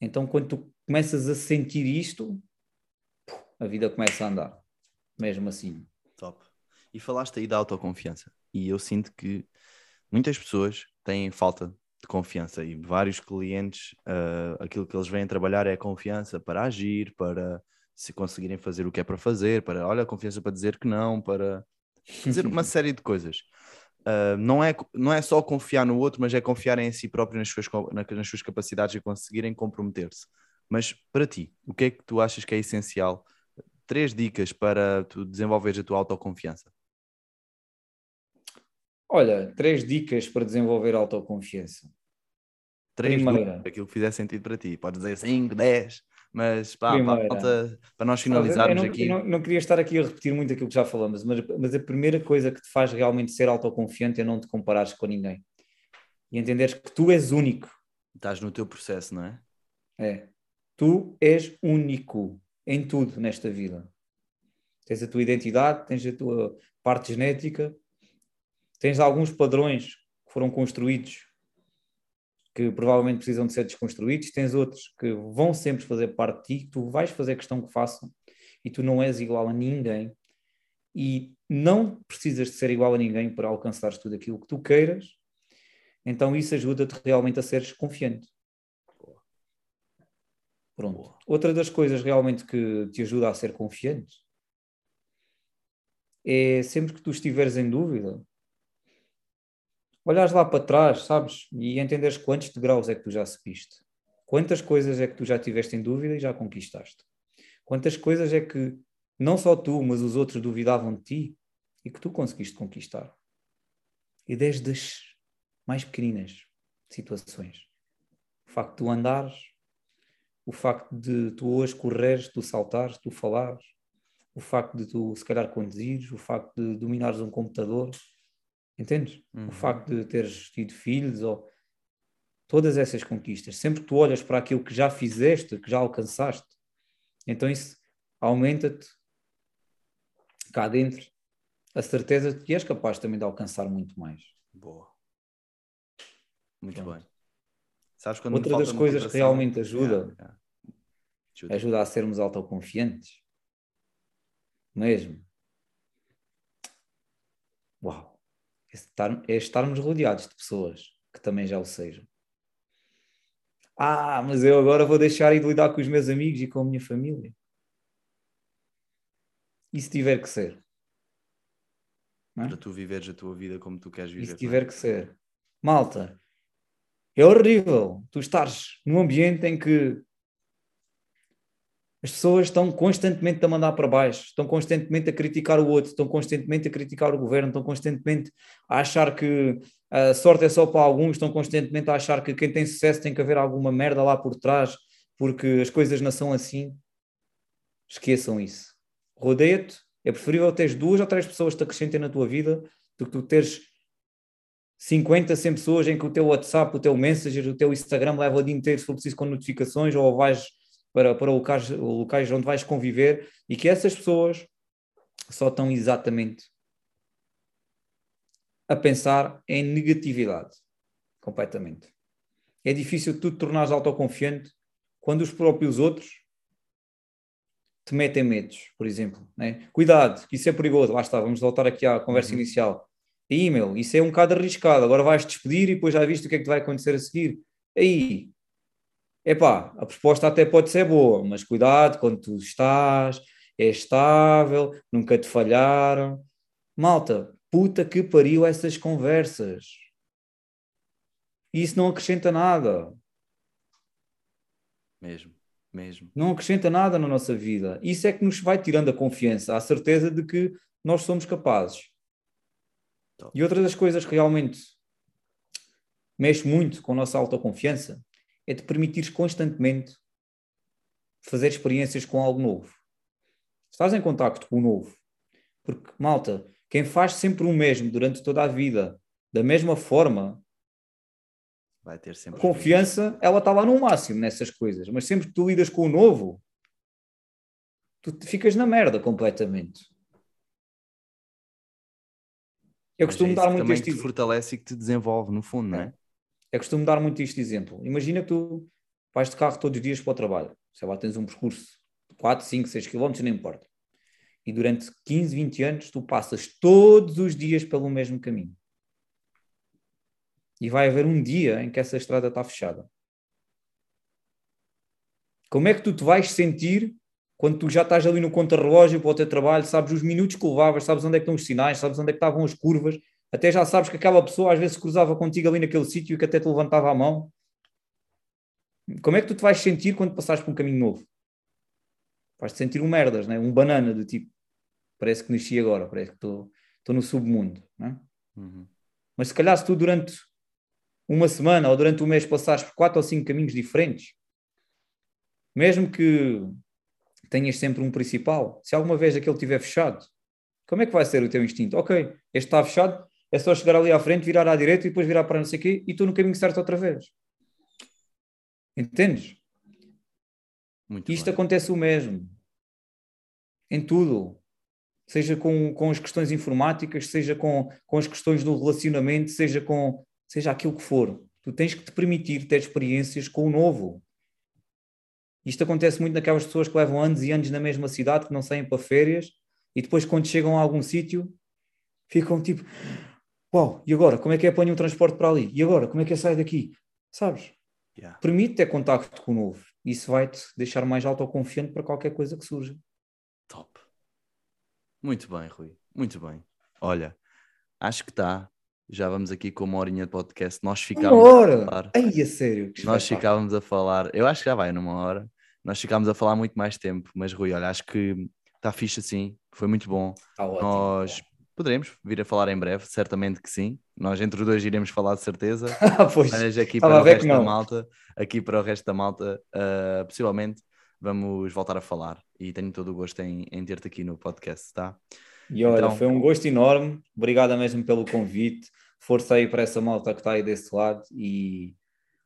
Speaker 2: Então, quando tu começas a sentir isto, a vida começa a andar, mesmo assim.
Speaker 1: Top. E falaste aí da autoconfiança, e eu sinto que muitas pessoas têm falta de confiança e vários clientes, uh, aquilo que eles vêm trabalhar é a confiança para agir, para se conseguirem fazer o que é para fazer, para, olha, a confiança para dizer que não, para fazer uma (laughs) série de coisas. Uh, não, é, não é só confiar no outro, mas é confiar em si próprio, nas suas, nas suas capacidades e conseguirem comprometer-se. Mas para ti, o que é que tu achas que é essencial? Três dicas para tu desenvolveres a tua autoconfiança.
Speaker 2: Olha, três dicas para desenvolver autoconfiança.
Speaker 1: Três Primeira. Dicas, aquilo que fizer sentido para ti. Podes dizer cinco, dez, mas pá, pá, para nós finalizarmos
Speaker 2: não,
Speaker 1: aqui.
Speaker 2: Não, não, queria estar aqui a repetir muito aquilo que já falamos, mas, mas a primeira coisa que te faz realmente ser autoconfiante é não te comparares com ninguém. E entenderes que tu és único.
Speaker 1: Estás no teu processo, não é?
Speaker 2: É. Tu és único em tudo nesta vida. Tens a tua identidade, tens a tua parte genética, Tens alguns padrões que foram construídos que provavelmente precisam de ser desconstruídos, tens outros que vão sempre fazer parte de ti, que tu vais fazer questão que façam, e tu não és igual a ninguém, e não precisas de ser igual a ninguém para alcançares tudo aquilo que tu queiras, então isso ajuda-te realmente a seres confiante. Pronto. Boa. Outra das coisas realmente que te ajuda a ser confiante é sempre que tu estiveres em dúvida, olhares lá para trás, sabes? E entenderes quantos degraus é que tu já subiste. Quantas coisas é que tu já tiveste em dúvida e já conquistaste. Quantas coisas é que não só tu, mas os outros duvidavam de ti e que tu conseguiste conquistar. E desde as mais pequeninas situações. O facto de tu andares, o facto de tu hoje correres, tu saltares, tu falares, o facto de tu se calhar conduzires, o facto de dominares um computador, entendes? Uhum. O facto de teres tido filhos ou todas essas conquistas, sempre que tu olhas para aquilo que já fizeste, que já alcançaste, então isso aumenta-te cá dentro a certeza de que és capaz também de alcançar muito mais.
Speaker 1: Boa. Muito bem. Sabes, quando
Speaker 2: Outra das coisas que realmente ajuda, yeah. ajuda a sermos autoconfiantes. Mesmo. Uau. É, estar, é estarmos rodeados de pessoas que também já o sejam. Ah, mas eu agora vou deixar de lidar com os meus amigos e com a minha família. E se tiver que ser?
Speaker 1: É? Para tu viveres a tua vida como tu queres viver.
Speaker 2: E se tiver que ser? Malta, é horrível tu estares num ambiente em que as pessoas estão constantemente a mandar para baixo, estão constantemente a criticar o outro, estão constantemente a criticar o governo, estão constantemente a achar que a sorte é só para alguns, estão constantemente a achar que quem tem sucesso tem que haver alguma merda lá por trás, porque as coisas não são assim. Esqueçam isso. Rodeia-te, é preferível teres duas ou três pessoas que te acrescentem na tua vida do que tu teres 50, 100 pessoas em que o teu WhatsApp, o teu Messenger, o teu Instagram leva o dia inteiro, se for preciso, com notificações, ou vais para, para locais, locais onde vais conviver, e que essas pessoas só estão exatamente a pensar em negatividade, completamente. É difícil tu te tornares autoconfiante quando os próprios outros te metem medos, por exemplo. Né? Cuidado, isso é perigoso. Lá está, vamos voltar aqui à conversa uhum. inicial e-mail, isso é um bocado arriscado. Agora vais despedir e depois já viste o que é que vai acontecer a seguir. Aí, epá, a proposta até pode ser boa, mas cuidado quando tu estás, é estável, nunca te falharam. Malta, puta que pariu essas conversas. Isso não acrescenta nada.
Speaker 1: Mesmo, mesmo.
Speaker 2: Não acrescenta nada na nossa vida. Isso é que nos vai tirando a confiança, a certeza de que nós somos capazes. E outra das coisas que realmente mexe muito com a nossa autoconfiança é te permitires constantemente fazer experiências com algo novo. Estás em contacto com o novo. Porque, malta, quem faz sempre o mesmo durante toda a vida, da mesma forma,
Speaker 1: vai ter sempre.
Speaker 2: A confiança, ela está lá no máximo nessas coisas. Mas sempre que tu lidas com o novo, tu ficas na merda completamente.
Speaker 1: Eu costumo é dar muito este exemplo. fortalece e que te desenvolve, no fundo, não é?
Speaker 2: É costumo dar muito este exemplo. Imagina que tu vais de carro todos os dias para o trabalho. Sei lá, tens um percurso de 4, 5, 6 km, não importa. E durante 15, 20 anos tu passas todos os dias pelo mesmo caminho. E vai haver um dia em que essa estrada está fechada. Como é que tu te vais sentir quando tu já estás ali no contra-relógio para o teu trabalho, sabes os minutos que levavas, sabes onde é que estão os sinais, sabes onde é que estavam as curvas, até já sabes que aquela pessoa às vezes cruzava contigo ali naquele sítio e que até te levantava a mão. Como é que tu te vais sentir quando passares por um caminho novo? Vais-te sentir um merdas, né? um banana de tipo, parece que nasci agora, parece que estou, estou no submundo. Né? Uhum. Mas se calhar se tu durante uma semana ou durante um mês passares por quatro ou cinco caminhos diferentes, mesmo que tenhas sempre um principal. Se alguma vez aquele estiver fechado, como é que vai ser o teu instinto? Ok, este está fechado, é só chegar ali à frente, virar à direita e depois virar para não sei o quê e estou no caminho certo outra vez. Entendes? Muito Isto bem. acontece o mesmo. Em tudo. Seja com, com as questões informáticas, seja com, com as questões do relacionamento, seja com seja aquilo que for. Tu tens que te permitir ter experiências com o novo. Isto acontece muito naquelas pessoas que levam anos e anos na mesma cidade, que não saem para férias, e depois, quando chegam a algum sítio, ficam tipo: Uau, e agora? Como é que é apanho um transporte para ali? E agora? Como é que é sair daqui? Sabes? Yeah. Permite ter contacto com o novo. Isso vai-te deixar mais autoconfiante para qualquer coisa que surja.
Speaker 1: Top. Muito bem, Rui. Muito bem. Olha, acho que está. Já vamos aqui com uma horinha de podcast. Nós ficávamos
Speaker 2: uma hora. a falar. Ai, a sério.
Speaker 1: Nós ficávamos a falar. Eu acho que já vai numa hora. Nós ficámos a falar muito mais tempo, mas Rui, olha, acho que está fixe assim. Foi muito bom.
Speaker 2: Tá ótimo,
Speaker 1: Nós Poderemos vir a falar em breve, certamente que sim. Nós entre os dois iremos falar de certeza. (laughs)
Speaker 2: Ah, pois.
Speaker 1: Mas aqui para o resto da malta, aqui para o resto da malta, uh, possivelmente vamos voltar a falar. E tenho todo o gosto em, em ter-te aqui no podcast, tá?
Speaker 2: E olha, então... foi um gosto enorme. Obrigado mesmo pelo convite. Força aí para essa malta que está aí desse lado e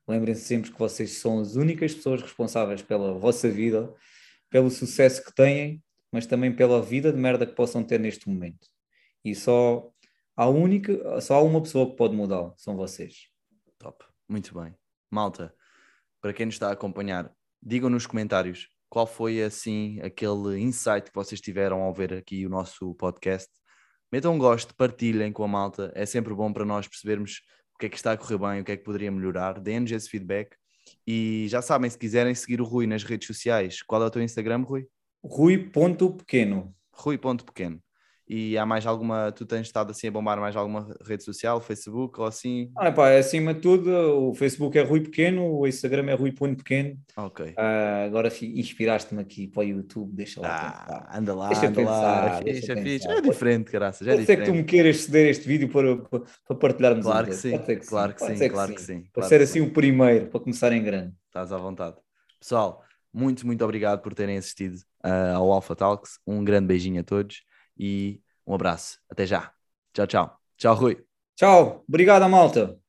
Speaker 2: lembrem-se sempre que vocês são as únicas pessoas responsáveis pela vossa vida, pelo sucesso que têm, mas também pela vida de merda que possam ter neste momento. E só há única, só há uma pessoa que pode mudá-lo, são vocês.
Speaker 1: Top, muito bem. Malta, para quem nos está a acompanhar, digam nos comentários qual foi assim aquele insight que vocês tiveram ao ver aqui o nosso podcast. Metam um gosto, partilhem com a malta, é sempre bom para nós percebermos o que é que está a correr bem, o que é que poderia melhorar. Deem-nos esse feedback. E já sabem, se quiserem seguir o Rui nas redes sociais, qual é o teu Instagram, Rui?
Speaker 2: Rui.pequeno.
Speaker 1: Rui.pequeno. E há mais alguma, tu tens estado assim a bombar mais alguma rede social, Facebook ou assim?
Speaker 2: Ah, pá, é acima de tudo, o Facebook é Rui Pequeno, o Instagram é Rui Ponto Pequeno.
Speaker 1: Ok.
Speaker 2: Uh, agora inspiraste-me aqui para o YouTube, deixa lá.
Speaker 1: Ah, anda lá, deixa anda pensar, (laughs) lá. É, fixe, é, é diferente, graças. É
Speaker 2: pode ser que tu me queiras ceder este vídeo para, para, partilharmos
Speaker 1: claro que sim, que claro que sim, claro que sim.
Speaker 2: Para ser assim o primeiro, para começar em grande.
Speaker 1: Estás à vontade. Pessoal, muito, muito obrigado por terem assistido uh, ao Alpha Talks. Um grande beijinho a todos e um abraço. Até já. Tchau, tchau. Tchau, Rui.
Speaker 2: Tchau. Obrigado, malta.